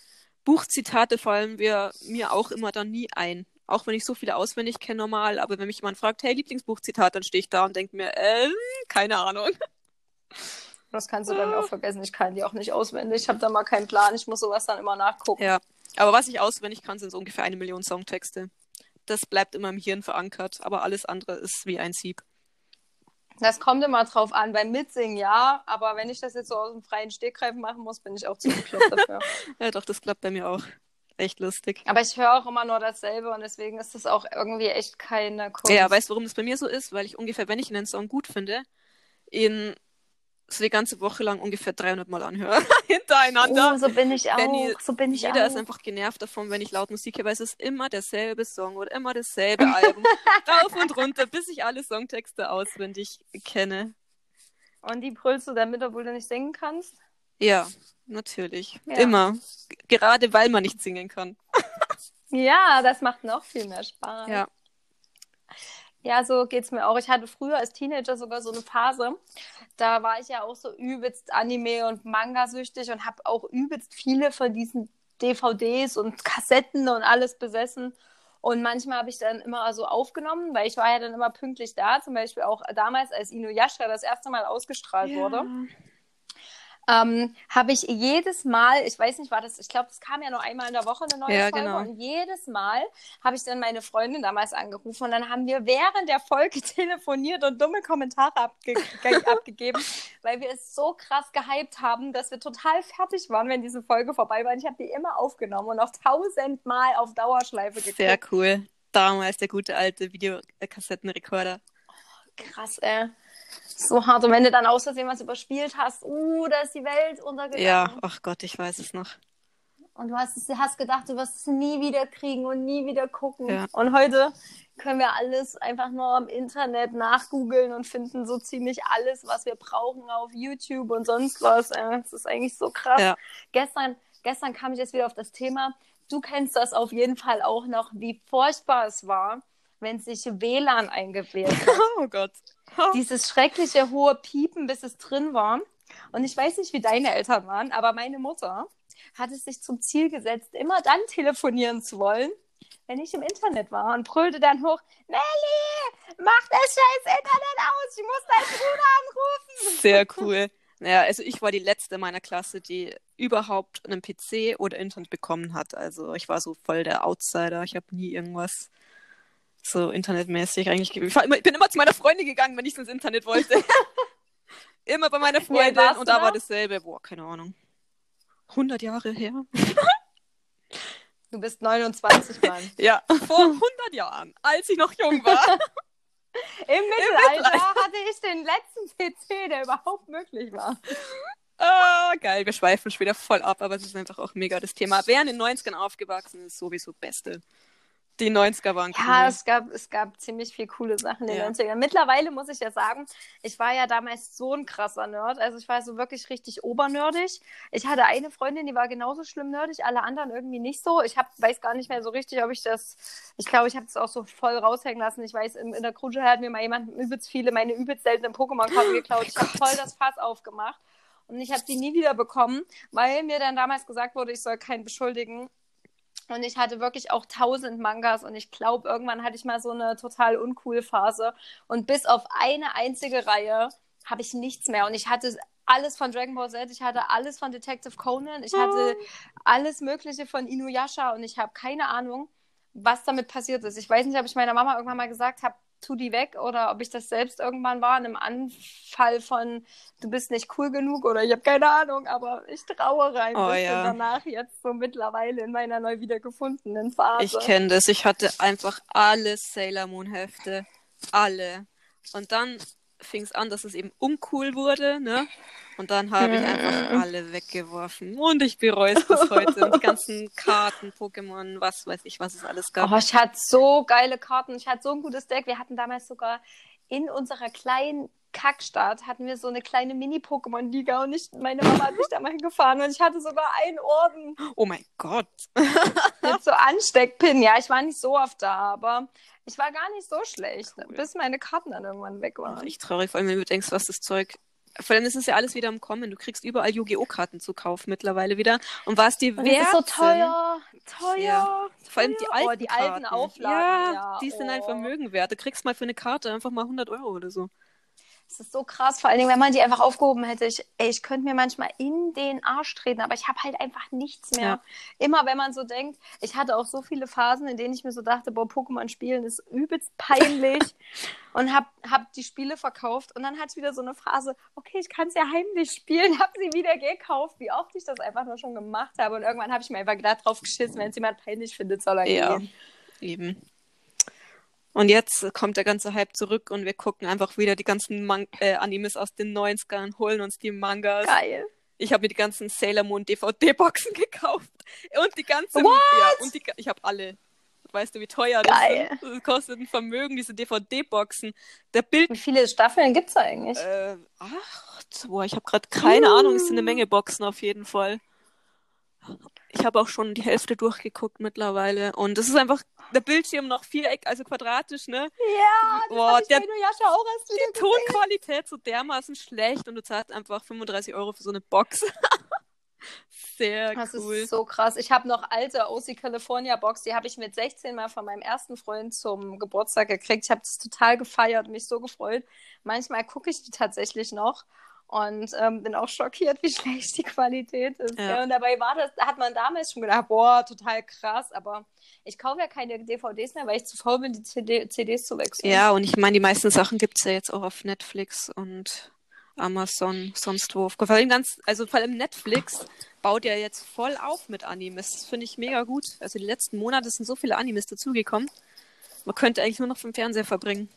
Buchzitate fallen wir mir auch immer dann nie ein. Auch wenn ich so viele auswendig kenne normal, aber wenn mich jemand fragt, hey, Lieblingsbuchzitat, dann stehe ich da und denke mir, äh, keine Ahnung.
Das kannst du bei mir auch vergessen. Ich kann die auch nicht auswendig. Ich habe da mal keinen Plan. Ich muss sowas dann immer nachgucken.
Ja, aber was ich auswendig kann, sind so ungefähr eine Million Songtexte. Das bleibt immer im Hirn verankert, aber alles andere ist wie ein Sieb.
Das kommt immer drauf an. Beim Mitsingen ja, aber wenn ich das jetzt so aus dem freien Stegreif machen muss, bin ich auch zu bekloppt dafür. *laughs*
ja, doch, das klappt bei mir auch. Echt lustig.
Aber ich höre auch immer nur dasselbe und deswegen ist das auch irgendwie echt keine
Kunst. Ja, weißt du, warum das bei mir so ist? Weil ich ungefähr, wenn ich einen Song gut finde, in so die ganze Woche lang ungefähr 300 Mal anhöre. *laughs* Hintereinander.
Oh, so bin ich auch. Benny, so bin ich
jeder
auch.
ist einfach genervt davon, wenn ich laut Musik höre, weil es ist immer derselbe Song oder immer dasselbe Album. *laughs* Rauf und runter, bis ich alle Songtexte auswendig kenne.
Und die brüllst du damit, obwohl du nicht singen kannst?
Ja, natürlich. Ja. Immer. Gerade weil man nicht singen kann.
ja, das macht noch viel mehr Spaß.
Ja.
Ja, so geht's mir auch. Ich hatte früher als Teenager sogar so eine Phase. Da war ich ja auch so übelst Anime und Manga süchtig und habe auch übelst viele von diesen DVDs und Kassetten und alles besessen. Und manchmal habe ich dann immer so aufgenommen, weil ich war ja dann immer pünktlich da. Zum Beispiel auch damals, als Inuyasha das erste Mal ausgestrahlt ja. wurde ähm, habe ich jedes Mal, ich weiß nicht, war das, ich glaube, es kam ja nur einmal in der Woche eine neue ja, Folge genau. und jedes Mal habe ich dann meine Freundin damals angerufen und dann haben wir während der Folge *laughs* telefoniert und dumme Kommentare abge *laughs* abgegeben, weil wir es so krass gehypt haben, dass wir total fertig waren, wenn diese Folge vorbei war. Und ich habe die immer aufgenommen und auch tausendmal auf Dauerschleife geguckt.
Sehr cool. Damals der gute alte Videokassettenrekorder.
Oh, krass, ey so hart. Und wenn du dann aus Versehen was überspielt hast, uh, da ist die Welt untergegangen.
Ja, ach Gott, ich weiß es noch.
Und du hast, hast gedacht, du wirst es nie wieder kriegen und nie wieder gucken. Ja. Und heute können wir alles einfach nur im Internet nachgoogeln und finden so ziemlich alles, was wir brauchen auf YouTube und sonst was. Es ist eigentlich so krass. Ja. Gestern, gestern kam ich jetzt wieder auf das Thema. Du kennst das auf jeden Fall auch noch, wie furchtbar es war, wenn sich WLAN eingewählt hat. *laughs*
Oh Gott. *laughs*
Dieses schreckliche hohe Piepen, bis es drin war. Und ich weiß nicht, wie deine Eltern waren, aber meine Mutter hat es sich zum Ziel gesetzt, immer dann telefonieren zu wollen, wenn ich im Internet war und brüllte dann hoch, Melli, mach das scheiß Internet aus, ich muss deinen Bruder anrufen.
Sehr *laughs* cool. Naja, also ich war die letzte meiner Klasse, die überhaupt einen PC oder Internet bekommen hat. Also ich war so voll der Outsider. Ich habe nie irgendwas so internetmäßig eigentlich. Ich, immer, ich bin immer zu meiner Freundin gegangen, wenn ich ins Internet wollte. *laughs* immer bei meiner Freundin ja, und da war dasselbe. Boah, keine Ahnung. 100 Jahre her. *laughs*
du bist 29, Mann. *laughs*
ja, vor 100 Jahren, als ich noch jung war.
Im Mittelalter, Im Mittelalter hatte ich den letzten PC, der überhaupt möglich war.
Oh, geil, wir schweifen schon wieder voll ab, aber es ist einfach auch mega das Thema. Wer in den 90ern aufgewachsen ist, sowieso Beste. Die 90er waren
cool. Ja, es gab, es gab ziemlich viel coole Sachen in den ja. 90ern. Mittlerweile muss ich ja sagen, ich war ja damals so ein krasser Nerd. Also ich war so wirklich richtig obernerdig. Ich hatte eine Freundin, die war genauso schlimm nerdig, alle anderen irgendwie nicht so. Ich hab, weiß gar nicht mehr so richtig, ob ich das. Ich glaube, ich habe es auch so voll raushängen lassen. Ich weiß, in, in der Grundschule hat mir mal jemand übelst viele, meine übelst seltenen Pokémon-Karten geklaut. Ich habe voll das Fass aufgemacht. Und ich habe die nie wieder bekommen, weil mir dann damals gesagt wurde, ich soll keinen beschuldigen. Und ich hatte wirklich auch tausend Mangas und ich glaube, irgendwann hatte ich mal so eine total uncool Phase. Und bis auf eine einzige Reihe habe ich nichts mehr. Und ich hatte alles von Dragon Ball Z, ich hatte alles von Detective Conan, ich hatte oh. alles Mögliche von Inuyasha und ich habe keine Ahnung, was damit passiert ist. Ich weiß nicht, ob ich meiner Mama irgendwann mal gesagt habe, tu die weg oder ob ich das selbst irgendwann war, in einem Anfall von du bist nicht cool genug oder ich habe keine Ahnung, aber ich traue rein oh, ja. danach jetzt so mittlerweile in meiner neu wiedergefundenen Phase.
Ich kenne das, ich hatte einfach alle Sailor Moon Hefte, alle. Und dann fing es an, dass es eben uncool wurde, ne? Und dann habe ich einfach alle weggeworfen. Und ich bereue es bis heute. die ganzen *laughs* Karten, Pokémon, was weiß ich, was es alles gab.
Oh, ich hatte so geile Karten. Ich hatte so ein gutes Deck. Wir hatten damals sogar in unserer kleinen Kackstadt hatten wir so eine kleine Mini-Pokémon-Liga und ich, meine Mama hat mich da mal hingefahren und ich hatte sogar einen Orden.
Oh mein Gott. *laughs*
Mit so Ansteckpin. Ja, ich war nicht so oft da, aber ich war gar nicht so schlecht, cool. bis meine Karten dann irgendwann weg waren.
Ich traurig, vor allem wenn du denkst, was das Zeug vor allem ist es ja alles wieder im Kommen. Du kriegst überall Yu-Gi-Oh! Karten zu kaufen mittlerweile wieder. Und was die
wert ist so teuer, teuer. Ja.
Vor allem die alten,
oh, die alten Auflagen.
Ja,
ja,
die sind oh. ein Vermögen wert. Du kriegst mal für eine Karte einfach mal 100 Euro oder so.
Das ist so krass, vor allen Dingen, wenn man die einfach aufgehoben hätte. Ich, ey, ich könnte mir manchmal in den Arsch treten, aber ich habe halt einfach nichts mehr. Ja. Immer wenn man so denkt, ich hatte auch so viele Phasen, in denen ich mir so dachte, boah, Pokémon spielen ist übelst peinlich *laughs* und habe hab die Spiele verkauft und dann hat es wieder so eine Phase, okay, ich kann es ja heimlich spielen, *laughs* habe sie wieder gekauft, wie oft ich das einfach nur schon gemacht habe und irgendwann habe ich mir einfach gedacht, drauf geschissen, wenn es jemand peinlich findet, soll er
ja,
gehen.
Eben. Und jetzt kommt der ganze Hype zurück und wir gucken einfach wieder die ganzen Man äh, Animes aus den 90ern, holen uns die Mangas.
Geil.
Ich habe mir die ganzen Sailor Moon DVD-Boxen *laughs* gekauft. Und die ganzen.
What?
Ja, und die, ich habe alle. Weißt du, wie teuer das
Geil.
ist? Das kostet ein Vermögen, diese DVD-Boxen. Der Bild.
Wie viele Staffeln gibt es eigentlich?
Äh, acht. Boah, ich habe gerade keine uh. Ahnung. Es sind eine Menge Boxen auf jeden Fall. Ich habe auch schon die Hälfte durchgeguckt mittlerweile. Und es ist einfach der Bildschirm noch viereck, also quadratisch, ne?
Ja, das Boah,
der, auch erst die Tonqualität so dermaßen schlecht und du zahlst einfach 35 Euro für so eine Box. *laughs* Sehr
das
cool.
Das ist so krass. Ich habe noch alte OC California Box, die habe ich mit 16 mal von meinem ersten Freund zum Geburtstag gekriegt. Ich habe das total gefeiert, mich so gefreut. Manchmal gucke ich die tatsächlich noch und ähm, bin auch schockiert, wie *laughs* schlecht die Qualität ist. Ja. Ja. Und dabei war das, hat man damals schon gedacht, boah, total krass, aber ich kaufe ja keine DVDs mehr, weil ich zu faul bin, die CD, CDs zu wechseln.
Ja, und ich meine, die meisten Sachen gibt es ja jetzt auch auf Netflix und Amazon, sonst wo. Vor allem ganz, also vor allem Netflix baut ja jetzt voll auf mit Animes. Das finde ich mega gut. Also die letzten Monate sind so viele Animes dazugekommen. Man könnte eigentlich nur noch vom Fernseher verbringen.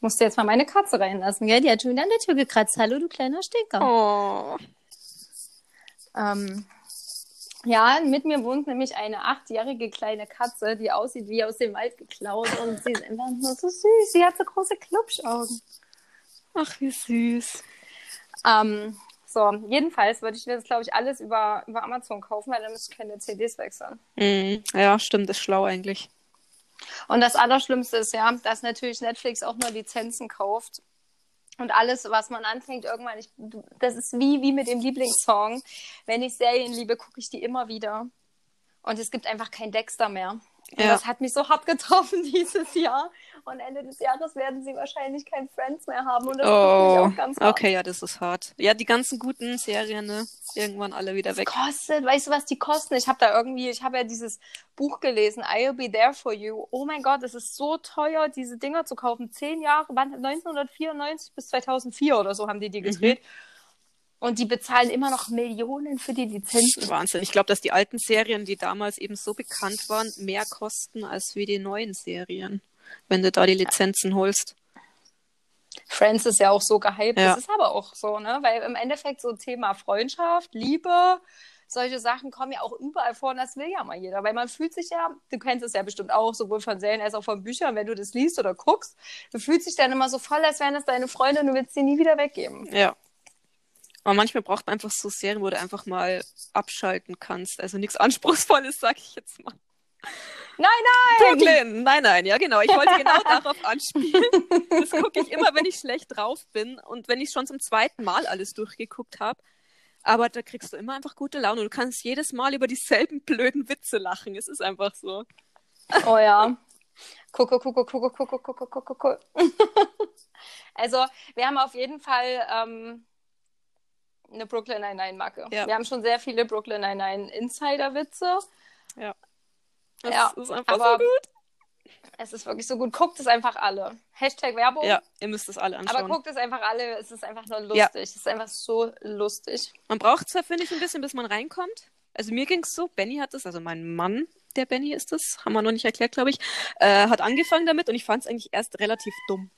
Musste jetzt mal meine Katze reinlassen, gell? Die hat schon wieder an der Tür gekratzt. Hallo, du kleiner Stinker.
Oh.
Ähm, ja, mit mir wohnt nämlich eine achtjährige kleine Katze, die aussieht wie aus dem Wald geklaut und sie ist einfach nur so süß. Sie hat so große Klubschaugen.
Ach, wie süß.
Ähm, so, jedenfalls würde ich mir das, glaube ich, alles über, über Amazon kaufen, weil dann müsste ich keine CDs wechseln.
Mm, ja, stimmt, ist schlau eigentlich.
Und das Allerschlimmste ist ja, dass natürlich Netflix auch nur Lizenzen kauft. Und alles, was man anfängt, irgendwann, ich, das ist wie, wie mit dem Lieblingssong. Wenn ich Serien liebe, gucke ich die immer wieder. Und es gibt einfach kein Dexter mehr. Ja. das hat mich so hart getroffen *laughs* dieses Jahr. Und Ende des Jahres werden sie wahrscheinlich kein Friends mehr haben. Und das oh, mich auch ganz
hart. Okay, ja, das ist hart. Ja, die ganzen guten Serien, ne? Irgendwann alle wieder weg.
Kostet, weißt du, was die kosten? Ich habe da irgendwie, ich habe ja dieses Buch gelesen, I'll Be There for You. Oh mein Gott, es ist so teuer, diese Dinger zu kaufen. Zehn Jahre, 1994 bis 2004 oder so haben die die gedreht. Mhm. Und die bezahlen immer noch Millionen für die Lizenzen.
Wahnsinn. Ich glaube, dass die alten Serien, die damals eben so bekannt waren, mehr kosten als wie die neuen Serien, wenn du da die Lizenzen holst.
Friends ist ja auch so gehypt. Ja. Das ist aber auch so, ne? Weil im Endeffekt so Thema Freundschaft, Liebe, solche Sachen kommen ja auch überall vor und das will ja mal jeder. Weil man fühlt sich ja, du kennst es ja bestimmt auch, sowohl von Serien als auch von Büchern, wenn du das liest oder guckst, du fühlst dich dann immer so voll, als wären das deine Freunde und du willst sie nie wieder weggeben.
Ja, aber manchmal braucht man einfach so Serien, wo du einfach mal abschalten kannst. Also nichts Anspruchsvolles, *laughs* sag ich jetzt mal.
Nein, nein!
Brooklyn! Nein, nein, ja genau. Ich wollte genau darauf anspielen. Das gucke ich immer, wenn ich schlecht drauf bin und wenn ich schon zum zweiten Mal alles durchgeguckt habe. Aber da kriegst du immer einfach gute Laune. Du kannst jedes Mal über dieselben blöden Witze lachen. Es ist einfach so.
Oh ja. Gucke, gucke, gucke, gucke, gucke, gucke, gucke. *laughs* Also, wir haben auf jeden Fall ähm, eine Brooklyn Nine-Nine-Macke. Ja. Wir haben schon sehr viele Brooklyn Nine-Nine Insider-Witze.
Ja.
Das ja, ist einfach so gut. Es ist wirklich so gut. Guckt es einfach alle. Hashtag Werbung.
Ja, ihr müsst es alle anschauen.
Aber guckt es einfach alle. Es ist einfach nur lustig. Ja. Es ist einfach so lustig.
Man braucht zwar, finde ich, ein bisschen, bis man reinkommt. Also mir ging es so, Benny hat es, also mein Mann, der Benny ist es, haben wir noch nicht erklärt, glaube ich, äh, hat angefangen damit und ich fand es eigentlich erst relativ dumm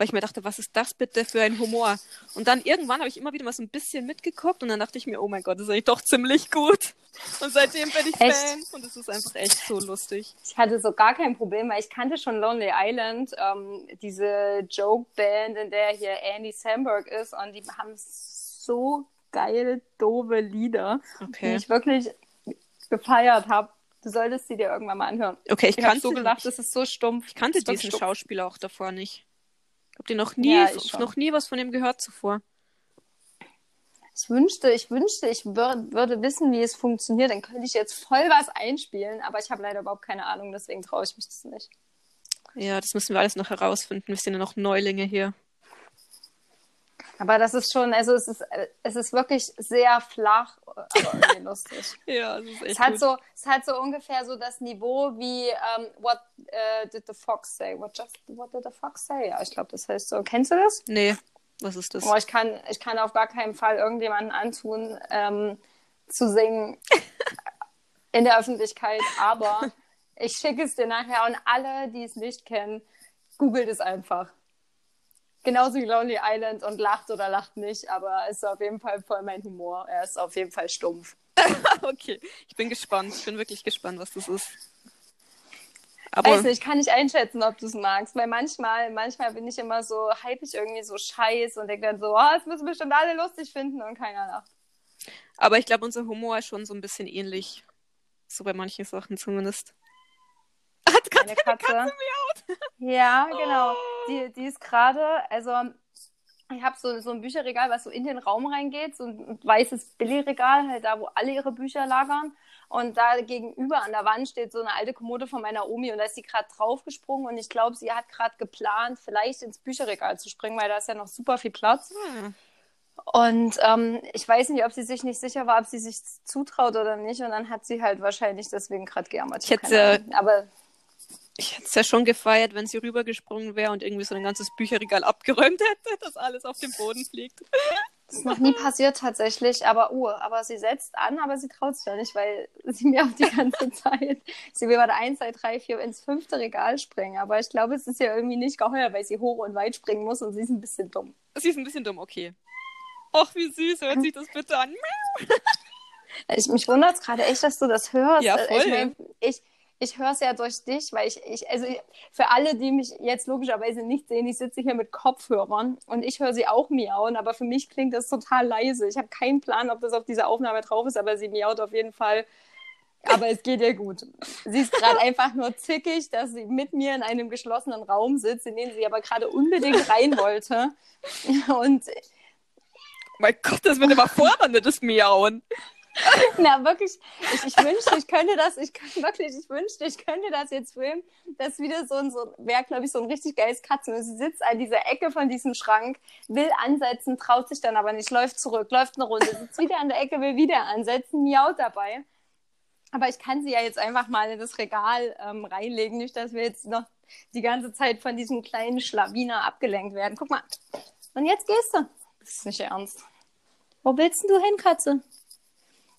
weil ich mir dachte, was ist das bitte für ein Humor? Und dann irgendwann habe ich immer wieder mal so ein bisschen mitgeguckt und dann dachte ich mir, oh mein Gott, das ist eigentlich doch ziemlich gut. Und seitdem bin ich echt? Fan und es ist einfach echt so lustig.
Ich hatte so gar kein Problem, weil ich kannte schon Lonely Island, ähm, diese Joke-Band, in der hier Andy Samberg ist und die haben so geil doofe Lieder, okay. die ich wirklich gefeiert habe. Du solltest sie dir irgendwann mal anhören.
Okay, ich, ich
habe so gedacht, das ist so stumpf.
Ich kannte diesen stumpf. Schauspieler auch davor nicht. Habt ihr noch nie, ja, noch nie was von ihm gehört zuvor?
Ich wünschte, ich wünschte, ich wür würde wissen, wie es funktioniert. Dann könnte ich jetzt voll was einspielen, aber ich habe leider überhaupt keine Ahnung, deswegen traue ich mich das nicht.
Ja, das müssen wir alles noch herausfinden. Wir sind ja noch Neulinge hier.
Aber das ist schon, also es ist, es ist wirklich sehr flach, aber irgendwie *laughs* lustig.
ja, es ist echt
es hat gut. so, Es hat so ungefähr so das Niveau wie um, What uh, did the fox say? What, just, what did the fox say? Ja, ich glaube, das heißt so. Kennst du das?
Nee, was ist das?
Oh, ich, kann, ich kann auf gar keinen Fall irgendjemanden antun, ähm, zu singen *laughs* in der Öffentlichkeit, aber ich schicke es dir nachher und alle, die es nicht kennen, googelt es einfach genauso wie Lonely Island und lacht oder lacht nicht, aber es ist auf jeden Fall voll mein Humor. Er ist auf jeden Fall stumpf. *laughs*
okay, ich bin gespannt. Ich bin wirklich gespannt, was das ist.
Aber... Weiß nicht, kann nicht einschätzen, ob du es magst, weil manchmal, manchmal bin ich immer so, hype ich irgendwie so scheiß und denke dann so, oh, das müssen bestimmt alle lustig finden und keiner lacht.
Aber ich glaube, unser Humor ist schon so ein bisschen ähnlich. So bei manchen Sachen zumindest.
Hat Katze, Katze. Katze ja, genau. Oh. Die, die ist gerade, also ich habe so, so ein Bücherregal, was so in den Raum reingeht, so ein weißes Billigregal, halt da, wo alle ihre Bücher lagern. Und da gegenüber an der Wand steht so eine alte Kommode von meiner Omi und da ist sie gerade draufgesprungen und ich glaube, sie hat gerade geplant, vielleicht ins Bücherregal zu springen, weil da ist ja noch super viel Platz. Hm. Und ähm, ich weiß nicht, ob sie sich nicht sicher war, ob sie sich zutraut oder nicht. Und dann hat sie halt wahrscheinlich deswegen gerade gejammert.
Ich hätte, aber ich hätte es ja schon gefeiert, wenn sie rübergesprungen wäre und irgendwie so ein ganzes Bücherregal abgeräumt hätte, *laughs* dass alles auf dem Boden fliegt.
Das ist noch nie passiert tatsächlich, aber uh, aber sie setzt an, aber sie traut sich ja nicht, weil sie mir auch die ganze *laughs* Zeit, sie will bei der 1, 2, 3, 4 ins fünfte Regal springen, aber ich glaube, es ist ja irgendwie nicht geheuer, weil sie hoch und weit springen muss und sie ist ein bisschen dumm.
Sie ist ein bisschen dumm, okay. Ach, wie süß, hört sich das bitte an. *laughs*
Ich, mich wundert es gerade echt, dass du das hörst.
Ja, voll.
Ich, mein, ich, ich höre es ja durch dich, weil ich, ich, also für alle, die mich jetzt logischerweise nicht sehen, ich sitze hier mit Kopfhörern und ich höre sie auch miauen, aber für mich klingt das total leise. Ich habe keinen Plan, ob das auf dieser Aufnahme drauf ist, aber sie miaut auf jeden Fall. Aber es geht ihr gut. Sie ist gerade *laughs* einfach nur zickig, dass sie mit mir in einem geschlossenen Raum sitzt, in den sie aber gerade unbedingt rein wollte. *laughs* Und
mein Gott, das wird immer das Miauen. *laughs*
Na, wirklich, ich, ich wünschte, ich könnte das, ich könnte wirklich, ich wünschte, ich könnte das jetzt filmen. Das wieder so ein, so, wäre, glaube ich, so ein richtig geiles Katzen. Sie sitzt an dieser Ecke von diesem Schrank, will ansetzen, traut sich dann aber nicht, läuft zurück, läuft eine Runde, sitzt wieder an der Ecke, will wieder ansetzen, miaut dabei. Aber ich kann sie ja jetzt einfach mal in das Regal ähm, reinlegen, nicht, dass wir jetzt noch die ganze Zeit von diesem kleinen Schlawiner abgelenkt werden. Guck mal. Und jetzt gehst du. Das ist nicht ernst. Wo willst du hin, Katze?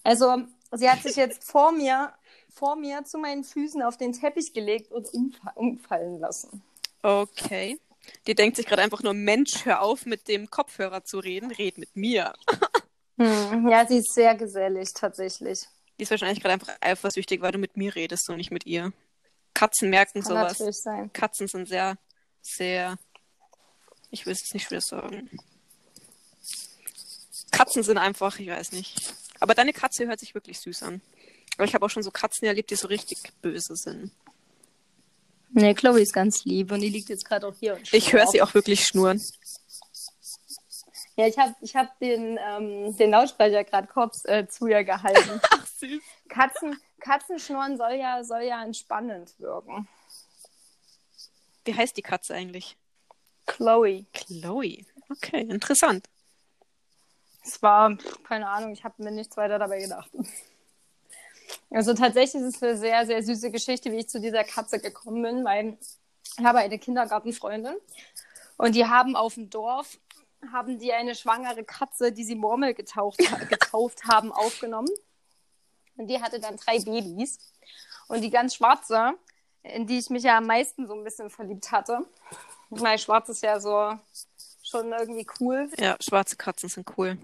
Also, sie hat sich jetzt vor mir, vor mir zu meinen Füßen auf den Teppich gelegt und umfa umfallen lassen.
Okay. Die denkt sich gerade einfach nur, Mensch, hör auf, mit dem Kopfhörer zu reden, red mit mir.
hm, ja, sie ist sehr gesellig, tatsächlich.
Die ist wahrscheinlich gerade einfach eifersüchtig, weil du mit mir redest und nicht mit ihr. Katzen merken Kann sowas.
Natürlich sein.
Katzen sind sehr, sehr. Ich will es nicht schwer sagen. Katzen sind einfach, ich weiß nicht. Aber deine Katze hört sich wirklich süß an. Aber ich habe auch schon so Katzen erlebt, die so richtig böse sind.
Nee, Chloe ist ganz lieb und die liegt jetzt gerade auch hier. Und
ich höre sie auch wirklich schnurren.
Ja, ich habe ich hab den, ähm, den Lautsprecher gerade kurz äh, zu ihr gehalten. *laughs*
Ach, süß.
Katzen, Katzenschnurren soll ja, soll ja entspannend wirken.
Wie heißt die Katze eigentlich?
Chloe.
Chloe. Okay, interessant.
Es war, keine Ahnung, ich habe mir nichts weiter dabei gedacht. Also tatsächlich ist es eine sehr, sehr süße Geschichte, wie ich zu dieser Katze gekommen bin, weil ich habe eine Kindergartenfreundin und die haben auf dem Dorf, haben die eine schwangere Katze, die sie Murmel getauft, getauft haben, aufgenommen. Und die hatte dann drei Babys. Und die ganz schwarze, in die ich mich ja am meisten so ein bisschen verliebt hatte, Weil schwarz ist ja so schon irgendwie cool.
Ja, schwarze Katzen sind cool.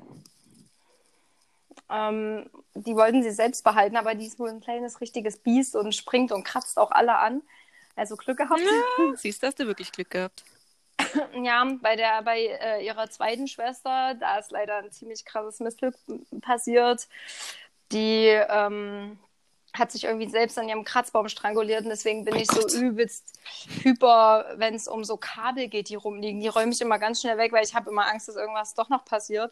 Ähm, die wollten sie selbst behalten, aber die ist wohl ein kleines richtiges Biest und springt und kratzt auch alle an. Also Glück gehabt.
Ja, *laughs* siehst du, hast du wirklich Glück gehabt.
Ja, bei der, bei äh, ihrer zweiten Schwester, da ist leider ein ziemlich krasses Missglück passiert. Die ähm, hat sich irgendwie selbst an ihrem Kratzbaum stranguliert und deswegen bin
Oh
ich
Gott.
so übelst hyper, wenn es um so Kabel geht, die rumliegen. Die räume ich immer ganz schnell weg, weil ich habe immer Angst, dass irgendwas doch noch passiert.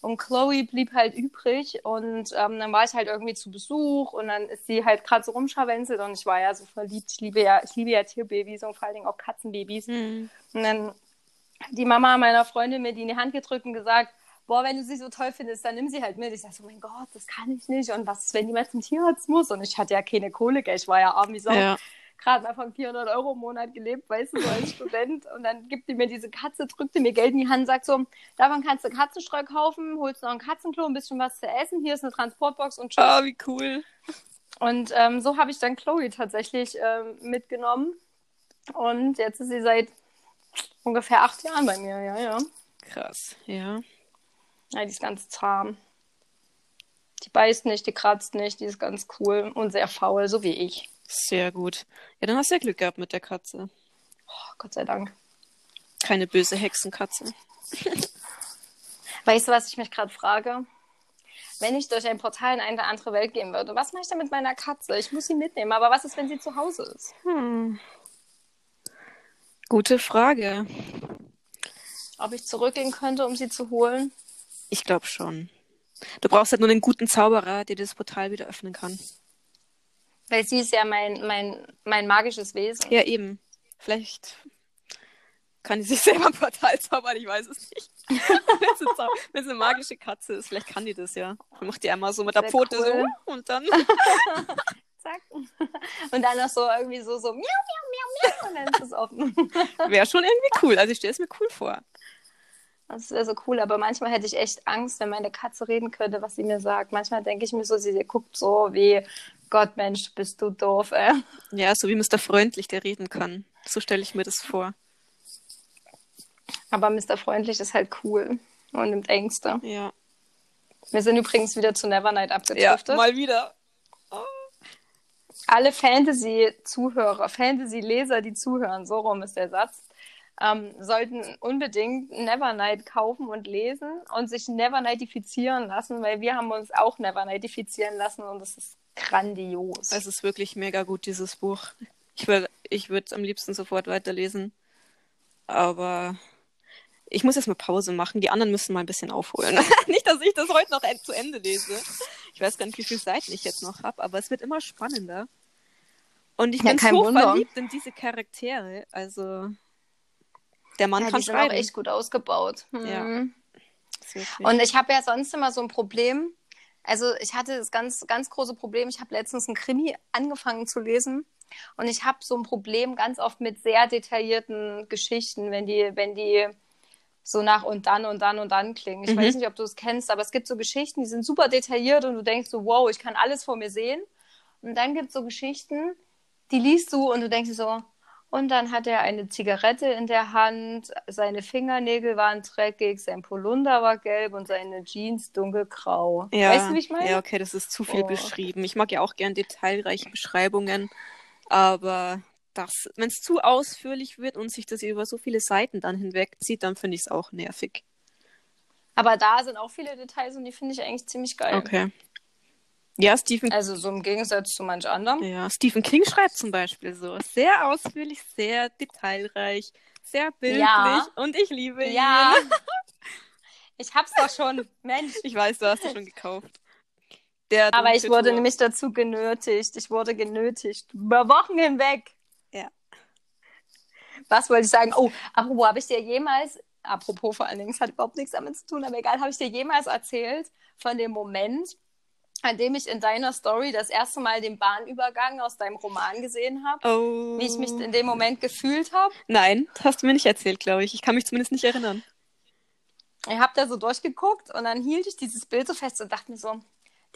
Und Chloe blieb halt übrig und ähm, dann war ich halt irgendwie zu Besuch und dann ist sie halt gerade so rumscharwenzelt und ich war ja so verliebt. Ich liebe ja, ich liebe ja Tierbabys und vor allen Dingen auch Katzenbabys.
Hm.
Und dann hat die Mama meiner Freundin mir die in die Hand gedrückt und gesagt, boah, wenn du sie so toll findest, dann nimm sie halt mit. Ich sag so, mein Gott, das kann ich nicht. Und was ist, wenn mal zum Tierarzt muss? Und ich hatte ja keine Kohle, gell? ich war ja arm wie Sau.
Ja.
Gerade mal von 400 Euro im Monat gelebt, weißt du, so als Student. Und dann gibt die mir diese Katze, drückte mir Geld in die Hand, sagt so, davon kannst du Katzenstreu kaufen, holst noch ein Katzenklo, ein bisschen was zu essen, hier ist eine Transportbox und tschüss.
Ah, wie cool.
Und ähm, so habe ich dann Chloe tatsächlich ähm, mitgenommen. Und jetzt ist sie seit ungefähr acht Jahren bei mir, ja, ja.
Krass, ja.
Ja, die ist ganz zahm. Die beißt nicht, die kratzt nicht, die ist ganz cool und sehr faul, so wie ich.
Sehr gut. Ja, dann hast du ja Glück gehabt mit der Katze.
Oh, Gott sei Dank.
Keine böse Hexenkatze.
Weißt du, was ich mich gerade frage? Wenn ich durch ein Portal in eine andere Welt gehen würde, was mache ich dann mit meiner Katze? Ich muss sie mitnehmen, aber was ist, wenn sie zu Hause ist?
Hm. Gute Frage.
Ob ich zurückgehen könnte, um sie zu holen?
Ich glaube schon. Du brauchst halt nur einen guten Zauberer, der das Portal wieder öffnen kann.
Weil sie ist ja mein, mein, mein magisches Wesen.
Ja, eben. Vielleicht kann die sich *laughs* selber ein Portal zaubern, ich weiß es nicht. *laughs* Wenn es eine, magische Katze ist, vielleicht kann die das ja. Dann macht die einmal so mit der Pfote
cool.
so *laughs* und dann.
Zack. Und dann noch so irgendwie so, so miau, miau, miau, miau. Und dann ist es offen.
Wäre schon irgendwie cool. Also ich stelle es mir cool vor.
Das wäre so cool, aber manchmal hätte ich echt Angst, wenn meine Katze reden könnte, was sie mir sagt. Manchmal denke ich mir so, sie guckt so wie, Gott, Mensch, bist du doof, ey.
Ja, so wie Mr. Freundlich, der reden kann. So stelle ich mir das vor.
Aber Mr. Freundlich ist halt cool und nimmt Ängste.
Ja.
Wir sind übrigens wieder zu Nevernight
Ja,
abgedriftet.
mal wieder.
Alle Fantasy-Zuhörer, Fantasy-Leser, die zuhören, so rum ist der Satz, ähm, sollten unbedingt Nevernight kaufen und lesen und sich Nevernightifizieren lassen, weil wir haben uns auch Nevernightifizieren lassen und es ist grandios.
Es ist wirklich mega gut, dieses Buch. Ich würde ich es am liebsten sofort weiterlesen. Aber ich muss erst mal Pause machen. Die anderen müssen mal ein bisschen aufholen. *laughs* *laughs* nicht, dass ich das heute noch zu Ende lese. Ich weiß gar nicht, wie viele Seiten ich jetzt noch habe, aber es wird immer spannender. Und ich
Ja,
bin so
Wunder.
verliebt in diese Charaktere. Also, der Mann
ja,
kann
die sind
schreiben.
auch echt gut ausgebaut.
Ja.
Mhm.
Wirklich-
Und ich habe ja sonst immer so ein Problem. Also ich hatte das ganz, ganz große Problem. Ich habe letztens einen Krimi angefangen zu lesen. Und ich habe so ein Problem ganz oft mit sehr detaillierten Geschichten, wenn die, wenn die so nach und dann und dann und dann klingen. Ich
Mhm.
weiß nicht, ob du es kennst, aber es gibt so Geschichten, die sind super detailliert und du denkst so, wow, ich kann alles vor mir sehen. Und dann gibt es so Geschichten, die liest du und du denkst so, und dann hat er eine Zigarette in der Hand, seine Fingernägel waren dreckig, sein Polunder war gelb und seine Jeans dunkelgrau.
Ja,
Weißt du, wie ich meine?
ja, okay, das ist zu viel
Oh.
beschrieben. Ich mag ja auch gern detailreiche Beschreibungen, aber das, wenn es zu ausführlich wird und sich das über so viele Seiten dann hinwegzieht, dann finde ich es auch nervig.
Aber da sind auch viele Details und die finde ich eigentlich ziemlich geil.
Okay. Ja, Stephen,
Also so im Gegensatz zu manch anderem.
ja, Stephen King schreibt zum Beispiel so. Sehr ausführlich, sehr detailreich, sehr bildlich
Ja.
und ich liebe
Ja.
ihn. *laughs*
Ich hab's doch schon. Mensch.
Ich weiß, du hast es schon gekauft. Der
Aber ich wurde nämlich dazu genötigt. Ich wurde genötigt. Über Wochen hinweg.
Ja.
Was wollte ich sagen? Oh, apropos, habe ich dir jemals, apropos vor allen Dingen, es hat überhaupt nichts damit zu tun, aber egal, habe ich dir jemals erzählt von dem Moment, an dem ich in deiner Story das erste Mal den Bahnübergang aus deinem Roman gesehen habe?
Oh.
Wie ich mich in dem Moment gefühlt habe?
Nein, das hast du mir nicht erzählt, glaube ich. Ich kann mich zumindest nicht erinnern.
Ich habe da so durchgeguckt und dann hielt ich dieses Bild so fest und dachte mir so,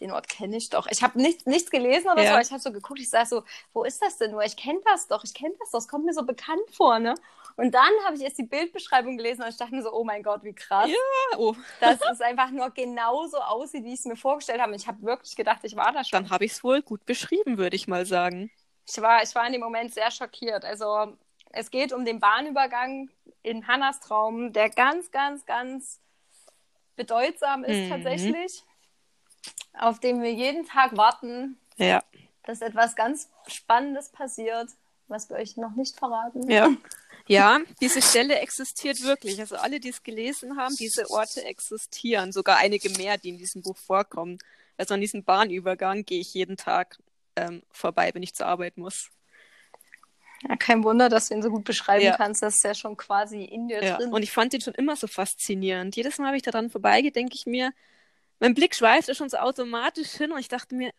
den Ort kenne ich doch. Ich habe nichts, nichts gelesen oder
Ja.
so, aber ich habe so geguckt, ich sag so, wo ist das denn nur? Ich kenne das doch, ich kenne das doch, es kommt mir so bekannt vor, ne? Und dann habe ich erst die Bildbeschreibung gelesen und ich dachte mir so, oh mein Gott, wie krass,
Ja, oh,
dass es einfach nur genauso aussieht, wie ich es mir vorgestellt habe. Und ich habe wirklich gedacht, ich war da schon.
dann habe ich es wohl gut beschrieben, würde ich mal sagen.
Ich war, ich war in dem Moment sehr schockiert. Also es geht um den Bahnübergang in Hannas Traum, der ganz, ganz, ganz bedeutsam ist
Mhm.
tatsächlich, auf den wir jeden Tag warten,
Ja,
dass etwas ganz Spannendes passiert, was wir euch noch nicht verraten.
ja. Ja, diese Stelle existiert wirklich. Also alle, die es gelesen haben, diese Orte existieren. Sogar einige mehr, die in diesem Buch vorkommen. Also an diesem Bahnübergang gehe ich jeden Tag ähm, vorbei, wenn ich zur Arbeit muss.
Ja, kein Wunder, dass du ihn so gut beschreiben
Ja.
kannst. Das ist ja schon quasi in dir
Ja.
drin.
Und ich fand den schon immer so faszinierend. Jedes Mal, wenn ich daran vorbeigehe, denke ich mir, mein Blick schweift da schon so automatisch hin und ich dachte mir,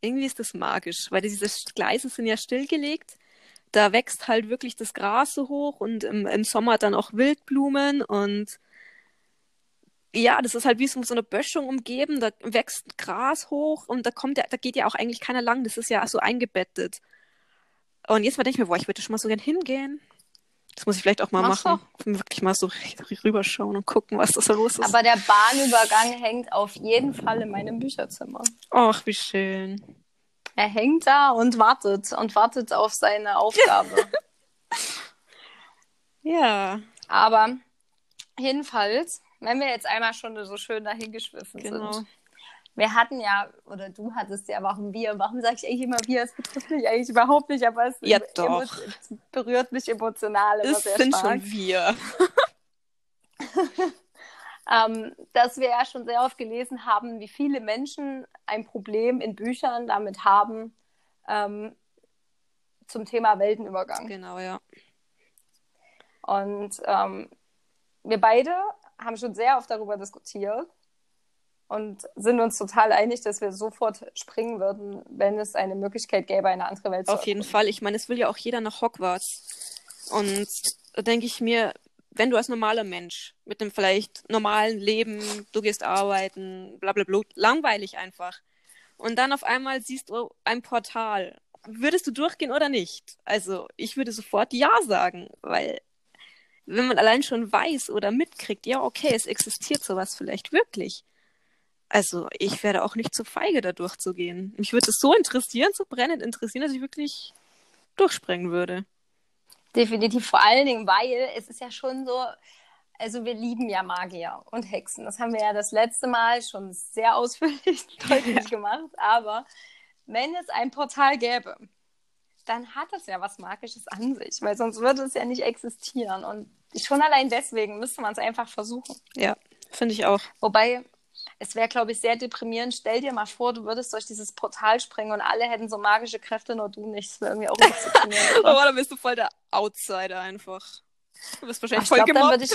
irgendwie ist das magisch, weil diese Gleise sind ja stillgelegt. Da wächst halt wirklich das Gras so hoch und im, im Sommer dann auch Wildblumen und ja, das ist halt wie so eine Böschung umgeben, da wächst Gras hoch und da kommt ja, da geht ja auch eigentlich keiner lang, das ist ja so eingebettet. Und jetzt mal denke ich mir, boah, ich würde schon mal so gern hingehen. Das muss ich vielleicht auch mal
Mach's
machen. Wirklich mal so *laughs* rüberschauen und gucken, was da so los ist.
Aber der Bahnübergang hängt auf jeden Fall in meinem Bücherzimmer.
Ach, wie schön.
Er hängt da und wartet und wartet auf seine Aufgabe. *laughs*
Ja,
Aber jedenfalls, wenn wir jetzt einmal schon so schön dahingeschwiffen
genau.
sind. Wir hatten ja, oder du hattest ja, warum wir, warum sage ich eigentlich immer wir? Es betrifft mich eigentlich überhaupt nicht, aber es,
Ja,
berührt mich emotional immer
Es
sehr
sind
stark.
schon wir. *laughs*
ähm, dass wir ja schon sehr oft gelesen haben, wie viele Menschen ein Problem in Büchern damit haben ähm, zum Thema Weltenübergang.
Genau, ja.
Und ähm, wir beide haben schon sehr oft darüber diskutiert und sind uns total einig, dass wir sofort springen würden, wenn es eine Möglichkeit gäbe, eine andere Welt zu
Auf jeden. Fall. Ich meine, es will ja auch jeder nach Hogwarts. Und da denke ich mir, wenn du als normaler Mensch mit einem vielleicht normalen Leben, du gehst arbeiten, bla bla bla, langweilig einfach. Und dann auf einmal siehst du ein Portal. Würdest du durchgehen oder nicht? Also, ich würde sofort Ja sagen, weil wenn man allein schon weiß oder mitkriegt, ja, okay, es existiert sowas vielleicht wirklich. Also, ich wäre auch nicht zu feige, da durchzugehen. Mich würde es so interessieren, so brennend interessieren, dass ich wirklich durchspringen würde.
Definitiv, vor allen Dingen, weil es ist ja schon so, also wir lieben ja Magier und Hexen. Das haben wir ja das letzte Mal schon sehr ausführlich *laughs* deutlich gemacht. Aber wenn es ein Portal gäbe, dann hat es ja was Magisches an sich, weil sonst würde es ja nicht existieren. Und schon allein deswegen müsste man es einfach versuchen.
Ja, finde ich auch.
Wobei, es wäre, glaube ich, sehr deprimierend. Stell dir mal vor, du würdest durch dieses Portal springen und alle hätten so magische Kräfte, nur du nicht. Das wäre irgendwie auch deprimierend. *laughs*
Aber dann bist du voll der Outsider einfach. Du bist
Ach,
wahrscheinlich
ich
voll
glaub, dann
gemobbt.
würde ich,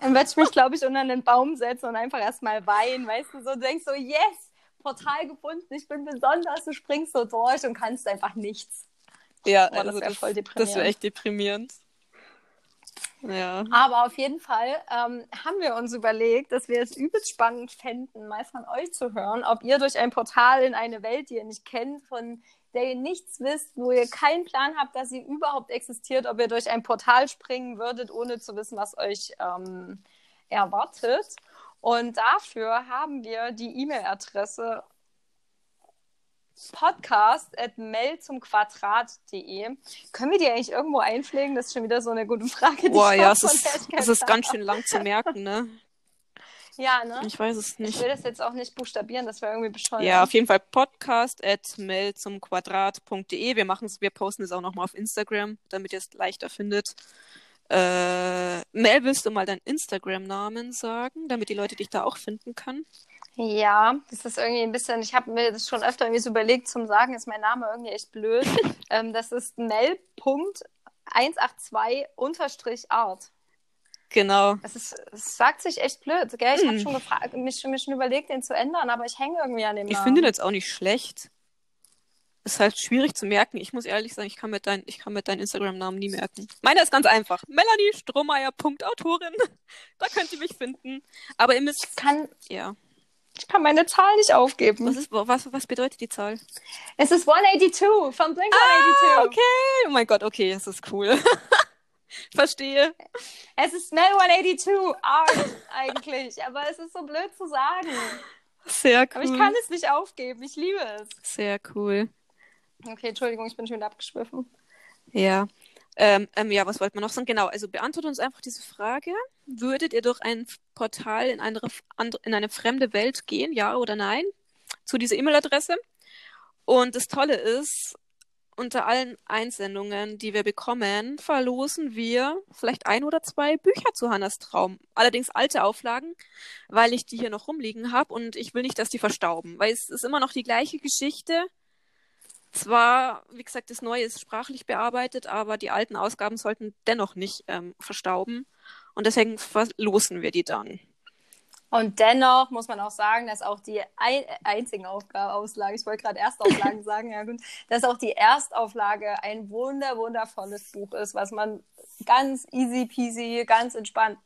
dann würd ich mich, glaube ich, unter einen Baum setzen und einfach erstmal weinen. Weißt du, so du denkst so, yes, Portal gefunden, ich bin besonders, du springst so durch und kannst einfach nichts.
Ja,
das
also das,
voll
das
deprimierend.
wäre echt deprimierend. Ja.
Aber auf jeden Fall ähm, haben wir uns überlegt, dass wir es übelst spannend fänden, mal von euch zu hören, ob ihr durch ein Portal in eine Welt, die ihr nicht kennt, von der ihr nichts wisst, wo ihr keinen Plan habt, dass sie überhaupt existiert, ob ihr durch ein Portal springen würdet, ohne zu wissen, was euch ähm, erwartet. Und dafür haben wir die E-Mail-Adresse podcast at mailzumquadrat.de. Können wir die eigentlich irgendwo einpflegen? Das ist schon wieder so eine gute Frage.
Boah,
ich
ja, es ist,
ich
es ist ganz schön lang zu merken, ne? *laughs*
Ja, ne?
Ich weiß es
Ich
nicht.
will das jetzt auch nicht buchstabieren, das wäre irgendwie bescheuert.
Ja, auf jeden Fall podcast at mailzumquadrat.de. Wir machen's, wir posten es auch nochmal auf Instagram, damit ihr es leichter findet. Äh, Mel, willst du mal deinen Instagram-Namen sagen, damit die Leute dich da auch finden können?
Ja, das ist irgendwie ein bisschen, ich habe mir das schon öfter irgendwie so überlegt zum Sagen, ist mein Name irgendwie echt blöd. *laughs* ähm, das ist mel.182-art.
Genau.
Das, ist, das sagt sich echt blöd, gell? Ich habe
Hm.
schon gefragt, mich, mich schon überlegt, den zu ändern, aber ich hänge irgendwie an dem
Ich
Namen.
finde den jetzt auch nicht schlecht. Ist halt schwierig zu merken. Ich muss ehrlich sagen, ich kann mir dein, ich kann mir deinen Instagram-Namen nie merken. Meiner ist ganz einfach. Melanie Strohmeier, Punkt Autorin. *laughs* Da könnt ihr mich finden. Aber ihr müsst,
kann,
ja.
Ich kann meine Zahl nicht aufgeben.
Was, ist, was, was bedeutet die Zahl?
Es ist 182 von Blink 182.
Ah, okay. Oh mein Gott, okay, das ist cool. *laughs* Verstehe.
Es ist Mel 182 Art eigentlich, aber es ist so blöd zu sagen.
Sehr cool.
Aber ich kann es nicht aufgeben. Ich liebe es.
Sehr cool.
Okay, Entschuldigung, ich bin schon wieder abgeschwiffen.
Ja. Ähm, ähm, ja, was wollte man noch sagen? Genau, also beantwortet uns einfach diese Frage. Würdet ihr durch ein Portal in eine, in eine fremde Welt gehen, ja oder nein? Zu dieser E-Mail-Adresse. Und das Tolle ist, unter allen Einsendungen, die wir bekommen, verlosen wir vielleicht ein oder zwei Bücher zu Hannas Traum. Allerdings alte Auflagen, weil ich die hier noch rumliegen habe und ich will nicht, dass die verstauben, weil es ist immer noch die gleiche Geschichte. Zwar, wie gesagt, das Neue ist sprachlich bearbeitet, aber die alten Ausgaben sollten dennoch nicht ähm, verstauben. Und deswegen verlosen wir die dann.
Und dennoch muss man auch sagen, dass auch die ein einzigen Aufgabe, Auslage, ich wollte gerade Erstauflagen *laughs* sagen, ja gut, dass auch die Erstauflage ein wunder, wundervolles Buch ist, was man ganz easy peasy, ganz entspannt,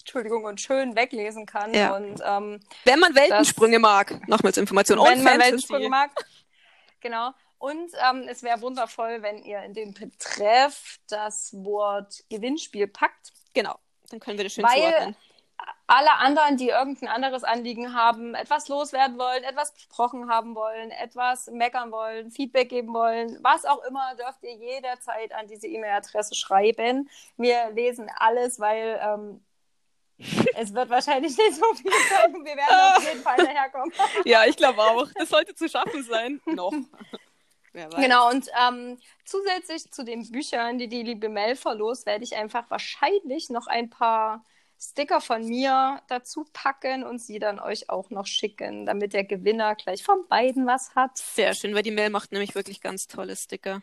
Entschuldigung, und schön weglesen kann.
Ja.
Und, ähm,
wenn man Weltensprünge das, mag, nochmals Information.
Wenn man Weltensprünge mag, genau. Und ähm, es wäre wundervoll, wenn ihr in den Betreff das Wort Gewinnspiel packt.
Genau, dann können wir das schön
Weil
zuordnen
alle anderen, die irgendein anderes Anliegen haben, etwas loswerden wollen, etwas besprochen haben wollen, etwas meckern wollen, Feedback geben wollen, was auch immer, dürft ihr jederzeit an diese E-Mail-Adresse schreiben. Wir lesen alles, weil ähm, *laughs* es wird wahrscheinlich nicht so viel sein wir werden auf jeden Fall daherkommen.
ja, ich glaube auch. Das sollte zu schaffen sein. Noch. *laughs*
Genau, und ähm, zusätzlich zu den Büchern, die die liebe Mel verlost, werde ich einfach wahrscheinlich noch ein paar Sticker von mir dazu packen und sie dann euch auch noch schicken, damit der Gewinner gleich von beiden was hat.
Sehr schön, weil die Mail macht nämlich wirklich ganz tolle Sticker.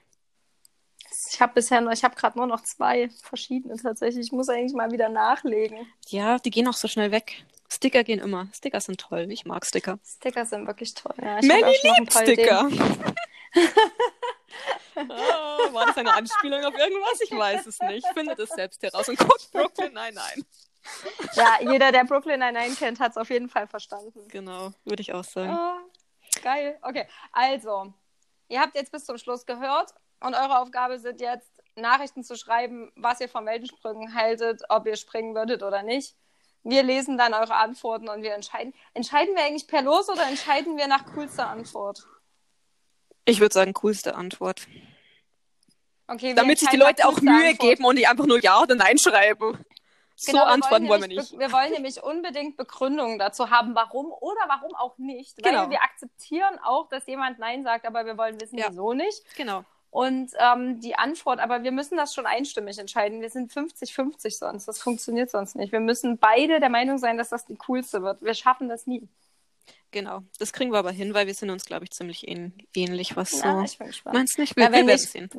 Ich habe bisher noch, ich habe gerade nur noch zwei verschiedene tatsächlich. Ich muss eigentlich mal wieder nachlegen.
Ja, die gehen auch so schnell weg. Sticker gehen immer. Sticker sind toll. Ich mag Sticker.
Sticker sind wirklich toll. Ja,
ich Melly liebt Sticker. *laughs* oh, war das eine Anspielung auf irgendwas? Ich weiß es nicht. Findet es selbst heraus und guckt Brooklyn. Nein, nein.
Ja, jeder, der Brooklyn Nine-Nine kennt, hat es auf jeden Fall verstanden.
Genau, würde ich auch sagen.
Oh, geil. Okay, also, ihr habt jetzt bis zum Schluss gehört und eure Aufgabe sind jetzt, Nachrichten zu schreiben, was ihr von Weltensprüngen haltet, ob ihr springen würdet oder nicht. Wir lesen dann eure Antworten und wir entscheiden. Entscheiden wir eigentlich per Los oder entscheiden wir nach coolster Antwort?
Ich würde sagen, coolste Antwort.
Okay,
Damit sich die Leute auch Mühe Antwort. geben und nicht einfach nur Ja oder Nein schreiben. Genau, so antworten wollen wir nicht.
Wir wollen nämlich unbedingt Begründungen dazu haben, warum oder warum auch nicht. Weil genau. wir akzeptieren auch, dass jemand Nein sagt, aber wir wollen wissen, ja. wieso nicht.
Genau.
Und ähm, die Antwort, aber wir müssen das schon einstimmig entscheiden. Wir sind 50-50 sonst. Das funktioniert sonst nicht. Wir müssen beide der Meinung sein, dass das die coolste wird. Wir schaffen das nie.
Genau, das kriegen wir aber hin, weil wir sind uns, glaube ich, ziemlich ähn ähnlich, was
ja,
so.
Ich bin gespannt.
Meinst du nicht?
Wir, ja, wenn, nicht sehen.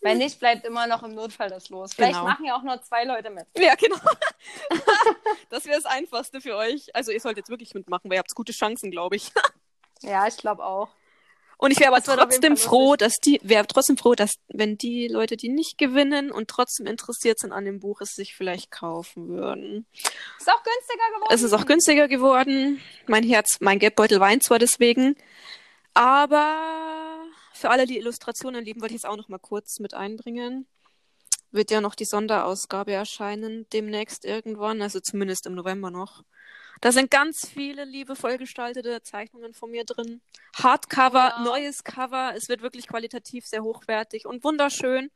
wenn nicht, bleibt immer noch im Notfall das los. Vielleicht genau. machen ja auch nur zwei Leute mit.
Ja, genau. *laughs* das wäre das Einfachste für euch. Also ihr solltet wirklich mitmachen, weil ihr habt gute Chancen, glaube ich.
ja, ich glaube auch.
Und ich wäre aber trotzdem froh, dass die, wäre trotzdem froh, dass, wenn die Leute, die nicht gewinnen und trotzdem interessiert sind an dem Buch, es sich vielleicht kaufen würden.
Ist auch günstiger geworden.
Es ist auch günstiger geworden. Mein Herz, mein Geldbeutel weint zwar deswegen, aber für alle, die Illustrationen lieben, wollte ich es auch noch mal kurz mit einbringen. Wird ja noch die Sonderausgabe erscheinen demnächst irgendwann, also zumindest im November noch. Da sind ganz viele liebevoll gestaltete Zeichnungen von mir drin. Hardcover, ja. neues Cover. Es wird wirklich qualitativ sehr hochwertig und wunderschön.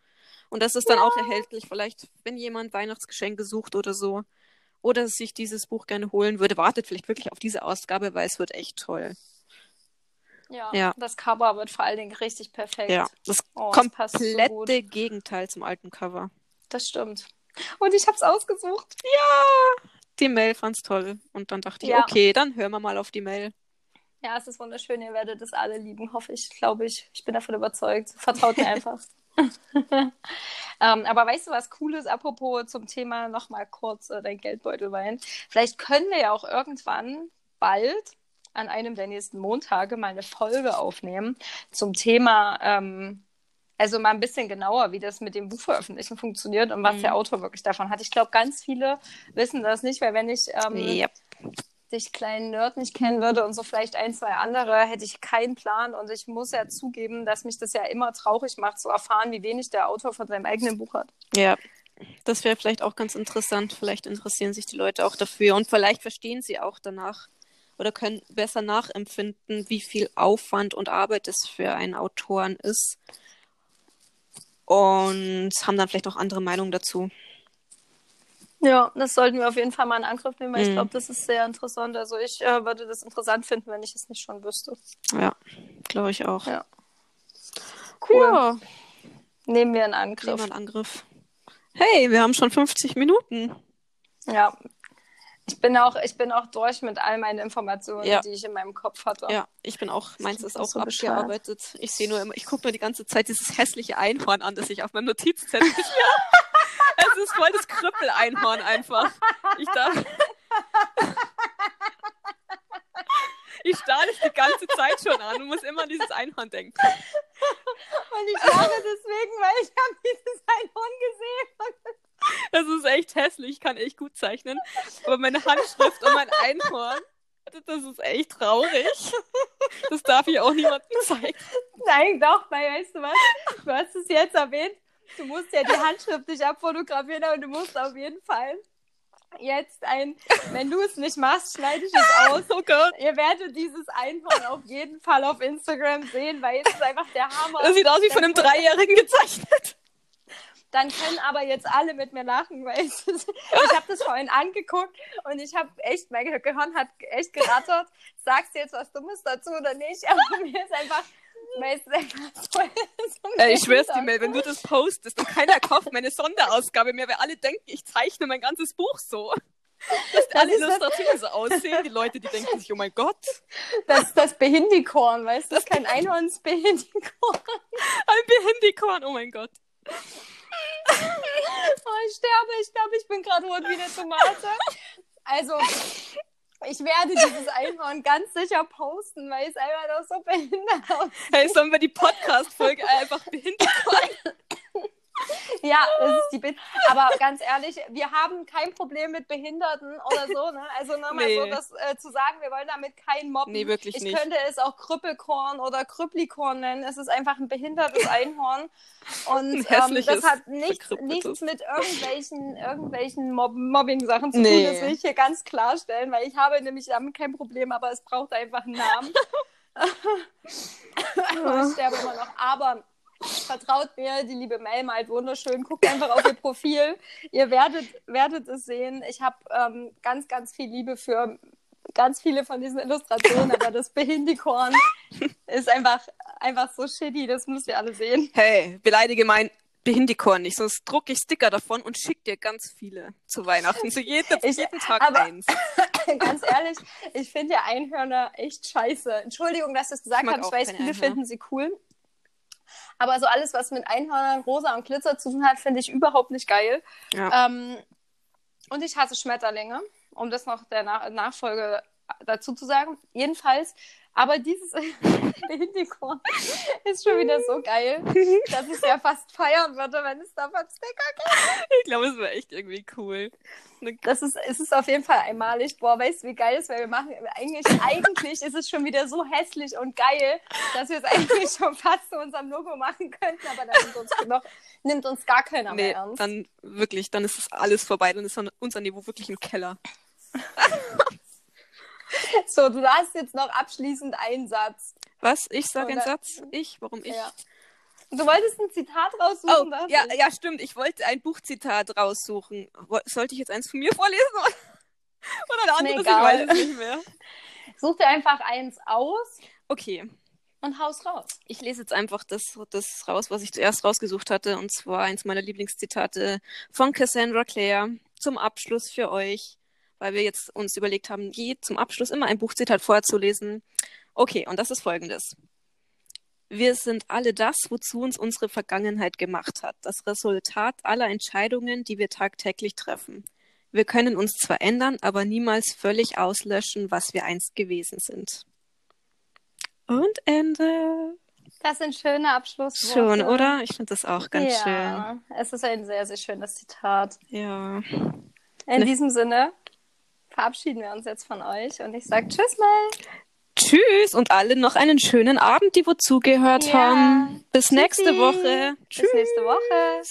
Und das ist dann ja. auch erhältlich. Vielleicht, wenn jemand Weihnachtsgeschenke sucht oder so. Oder sich dieses Buch gerne holen würde, wartet vielleicht wirklich auf diese Ausgabe, weil es wird echt toll.
Ja, ja. das Cover wird vor allen Dingen richtig perfekt.
Ja, das oh, komplette so Gegenteil zum alten Cover.
Das stimmt. Und ich habe es ausgesucht.
Ja! Die Mail fand's toll. Und dann dachte ich, ja. okay, dann hören wir mal auf die Mail.
Ja, es ist wunderschön. Ihr werdet es alle lieben, hoffe ich, glaube ich. Ich bin davon überzeugt. Vertraut mir einfach. *laughs* *laughs* ähm, aber weißt du, was cool ist, apropos zum Thema nochmal kurz äh, dein Geldbeutelwein? Vielleicht können wir ja auch irgendwann bald an einem der nächsten Montage mal eine Folge aufnehmen zum Thema ähm, also mal ein bisschen genauer, wie das mit dem Buchveröffentlichen funktioniert und was mhm. der Autor wirklich davon hat. Ich glaube, ganz viele wissen das nicht, weil wenn ich ähm,
yep.
dich kleinen Nerd nicht kennen würde und so vielleicht ein, zwei andere, hätte ich keinen Plan. Und ich muss ja zugeben, dass mich das ja immer traurig macht, zu erfahren, wie wenig der Autor von seinem eigenen Buch hat.
Ja, das wäre vielleicht auch ganz interessant. Vielleicht interessieren sich die Leute auch dafür und vielleicht verstehen sie auch danach oder können besser nachempfinden, wie viel Aufwand und Arbeit es für einen Autoren ist. Und haben dann vielleicht auch andere Meinungen dazu.
Ja, das sollten wir auf jeden Fall mal in Angriff nehmen, weil mm. ich mhm. glaube, das ist sehr interessant. Also ich äh, würde das interessant finden, wenn ich es nicht schon wüsste.
Ja, glaube ich auch.
Ja. Cool. Ja. Nehmen wir in Angriff.
Nehmen wir in Angriff. Hey, wir haben schon 50 Minuten.
Ja. Ich bin auch, ich bin auch durch mit all meinen Informationen, ja. die ich in meinem Kopf hatte.
Ja, ich bin auch, meins ist auch so abgearbeitet. Bescheid. Ich sehe nur immer, ich gucke mir die ganze Zeit dieses hässliche Einhorn an, das ich auf meinem Notizzettel *laughs* Es ist voll das Krüppel-Einhorn einfach. Ich darf. *laughs* Ich starre es die ganze Zeit schon an und muss immer an dieses Einhorn denken.
Und ich lache deswegen, weil ich habe dieses Einhorn gesehen.
Das ist echt hässlich, ich kann echt gut zeichnen. Aber meine Handschrift und mein Einhorn, das ist echt traurig. Das darf ich auch niemandem zeigen.
Nein, doch, weil weißt du was? Du hast es jetzt erwähnt. Du musst ja die Handschrift nicht abfotografieren, aber du musst auf jeden Fall jetzt ein, wenn du es nicht machst, schneide ich es aus.
Oh Gott.
Ihr werdet dieses Einhorn auf jeden Fall auf Instagram sehen, weil es ist einfach der Hammer.
Das sieht aus wie von einem Dreijährigen gezeichnet.
Dann können aber jetzt alle mit mir lachen, weil *laughs* ich, ich habe das vorhin angeguckt und ich habe echt, mein Gehirn hat echt gerattert. Sagst du jetzt was Dummes dazu oder nicht? Aber mir ist einfach
äh, *laughs* ich schwör's dir, Mel, wenn du das postest und keiner kauft meine Sonderausgabe mehr, weil alle denken, ich zeichne mein ganzes Buch so. Dass das alle Illustrationen so aussehen, die Leute, die *laughs* denken sich, oh mein Gott.
Das ist das Behindikorn, weißt du? Das ist kein Einhorn, das Behindikorn.
Ein Behindikorn, oh mein Gott. *laughs*
Oh, ich sterbe, ich glaube, ich bin gerade rot wie eine Tomate. Also, ich werde dieses Einhorn ganz sicher posten, weil es einfach noch so behindert aussieht.
Hey, sollen wir die Podcast-Folge einfach behindert *laughs*
ja, das ist die Bild. Aber ganz ehrlich, wir haben kein Problem mit Behinderten oder so. Ne? Also nochmal nee. so, das äh, zu sagen, wir wollen damit keinen mobben.
Nee, wirklich
ich
nicht.
könnte es auch Krüppelkorn oder Krüpplikorn nennen. Es ist einfach ein behindertes *laughs* Einhorn. Und ähm, das hat nichts, nichts mit irgendwelchen, irgendwelchen Mob Mobbing-Sachen zu nee. tun. Das will ich hier ganz klarstellen, weil ich habe nämlich damit kein Problem, aber es braucht einfach einen Namen. *laughs* *laughs* ich sterbe immer noch. Aber Vertraut mir, die liebe Mel malt wunderschön. Guckt einfach auf ihr Profil. Ihr werdet, werdet es sehen. Ich habe ähm, ganz, ganz viel Liebe für ganz viele von diesen Illustrationen, aber das Behindikorn ist einfach, einfach so shitty. Das müsst ihr alle sehen.
Hey, beleidige mein Behindikorn nicht, sonst drucke ich Sticker davon und schicke dir ganz viele zu Weihnachten. Zu jedem, ich, jeden Tag aber, eins. *laughs*
ganz ehrlich, ich finde ja Einhörner echt scheiße. Entschuldigung, dass ich das gesagt habe. Ich weiß, viele Einhörner. finden sie cool. Aber so alles, was mit Einhörnern, Rosa und Glitzer zu tun hat, finde ich überhaupt nicht geil. Ja. Ähm, und ich hasse Schmetterlinge, um das noch der Nach Nachfolge dazu zu sagen. Jedenfalls aber dieses *laughs* Indikorn ist schon wieder so geil, dass ich es ja fast feiern würde, wenn es davon Sticker gibt.
Ich glaube, es wäre echt irgendwie cool.
Das ist, es ist auf jeden Fall einmalig. Boah, weißt du, wie geil es wäre? Wir machen eigentlich, eigentlich ist es schon wieder so hässlich und geil, dass wir es eigentlich schon fast zu unserem Logo machen könnten, aber dann nimmt uns, noch, nimmt uns gar keiner nee, mehr ernst.
Dann wirklich, dann ist das alles vorbei, dann ist unser Niveau wirklich im Keller. *laughs* *laughs*
So, du hast jetzt noch abschließend einen Satz.
Was? Ich sage einen Satz? Ich? Warum ich? Ja.
Du wolltest ein Zitat raussuchen?
Oh, ja, ja, stimmt. Ich wollte ein Buchzitat raussuchen. Sollte ich jetzt eins von mir vorlesen? *laughs* Oder ein anderes? Ich weiß es nicht mehr. *laughs*
Such dir einfach eins aus.
Okay.
Und haus raus.
Ich lese jetzt einfach das, das raus, was ich zuerst rausgesucht hatte. Und zwar eins meiner Lieblingszitate von Cassandra Clare zum Abschluss für euch weil wir jetzt uns überlegt haben, je zum Abschluss immer ein Buchzitat vorzulesen. Okay, und das ist folgendes. Wir sind alle das, wozu uns unsere Vergangenheit gemacht hat, das Resultat aller Entscheidungen, die wir tagtäglich treffen. Wir können uns zwar ändern, aber niemals völlig auslöschen, was wir einst gewesen sind. Und Ende.
Das sind schöne Abschlussworte.
Schon, oder? Ich finde das auch ganz ja, schön.
Ja, es ist ein sehr, sehr schönes Zitat.
Ja.
In ne. diesem Sinne, verabschieden wir uns jetzt von euch und ich sage Tschüss, Mel.
Tschüss und alle noch einen schönen Abend, die wo zugehört ja. haben. Bis Tschüssi. nächste Woche.
Bis nächste Woche.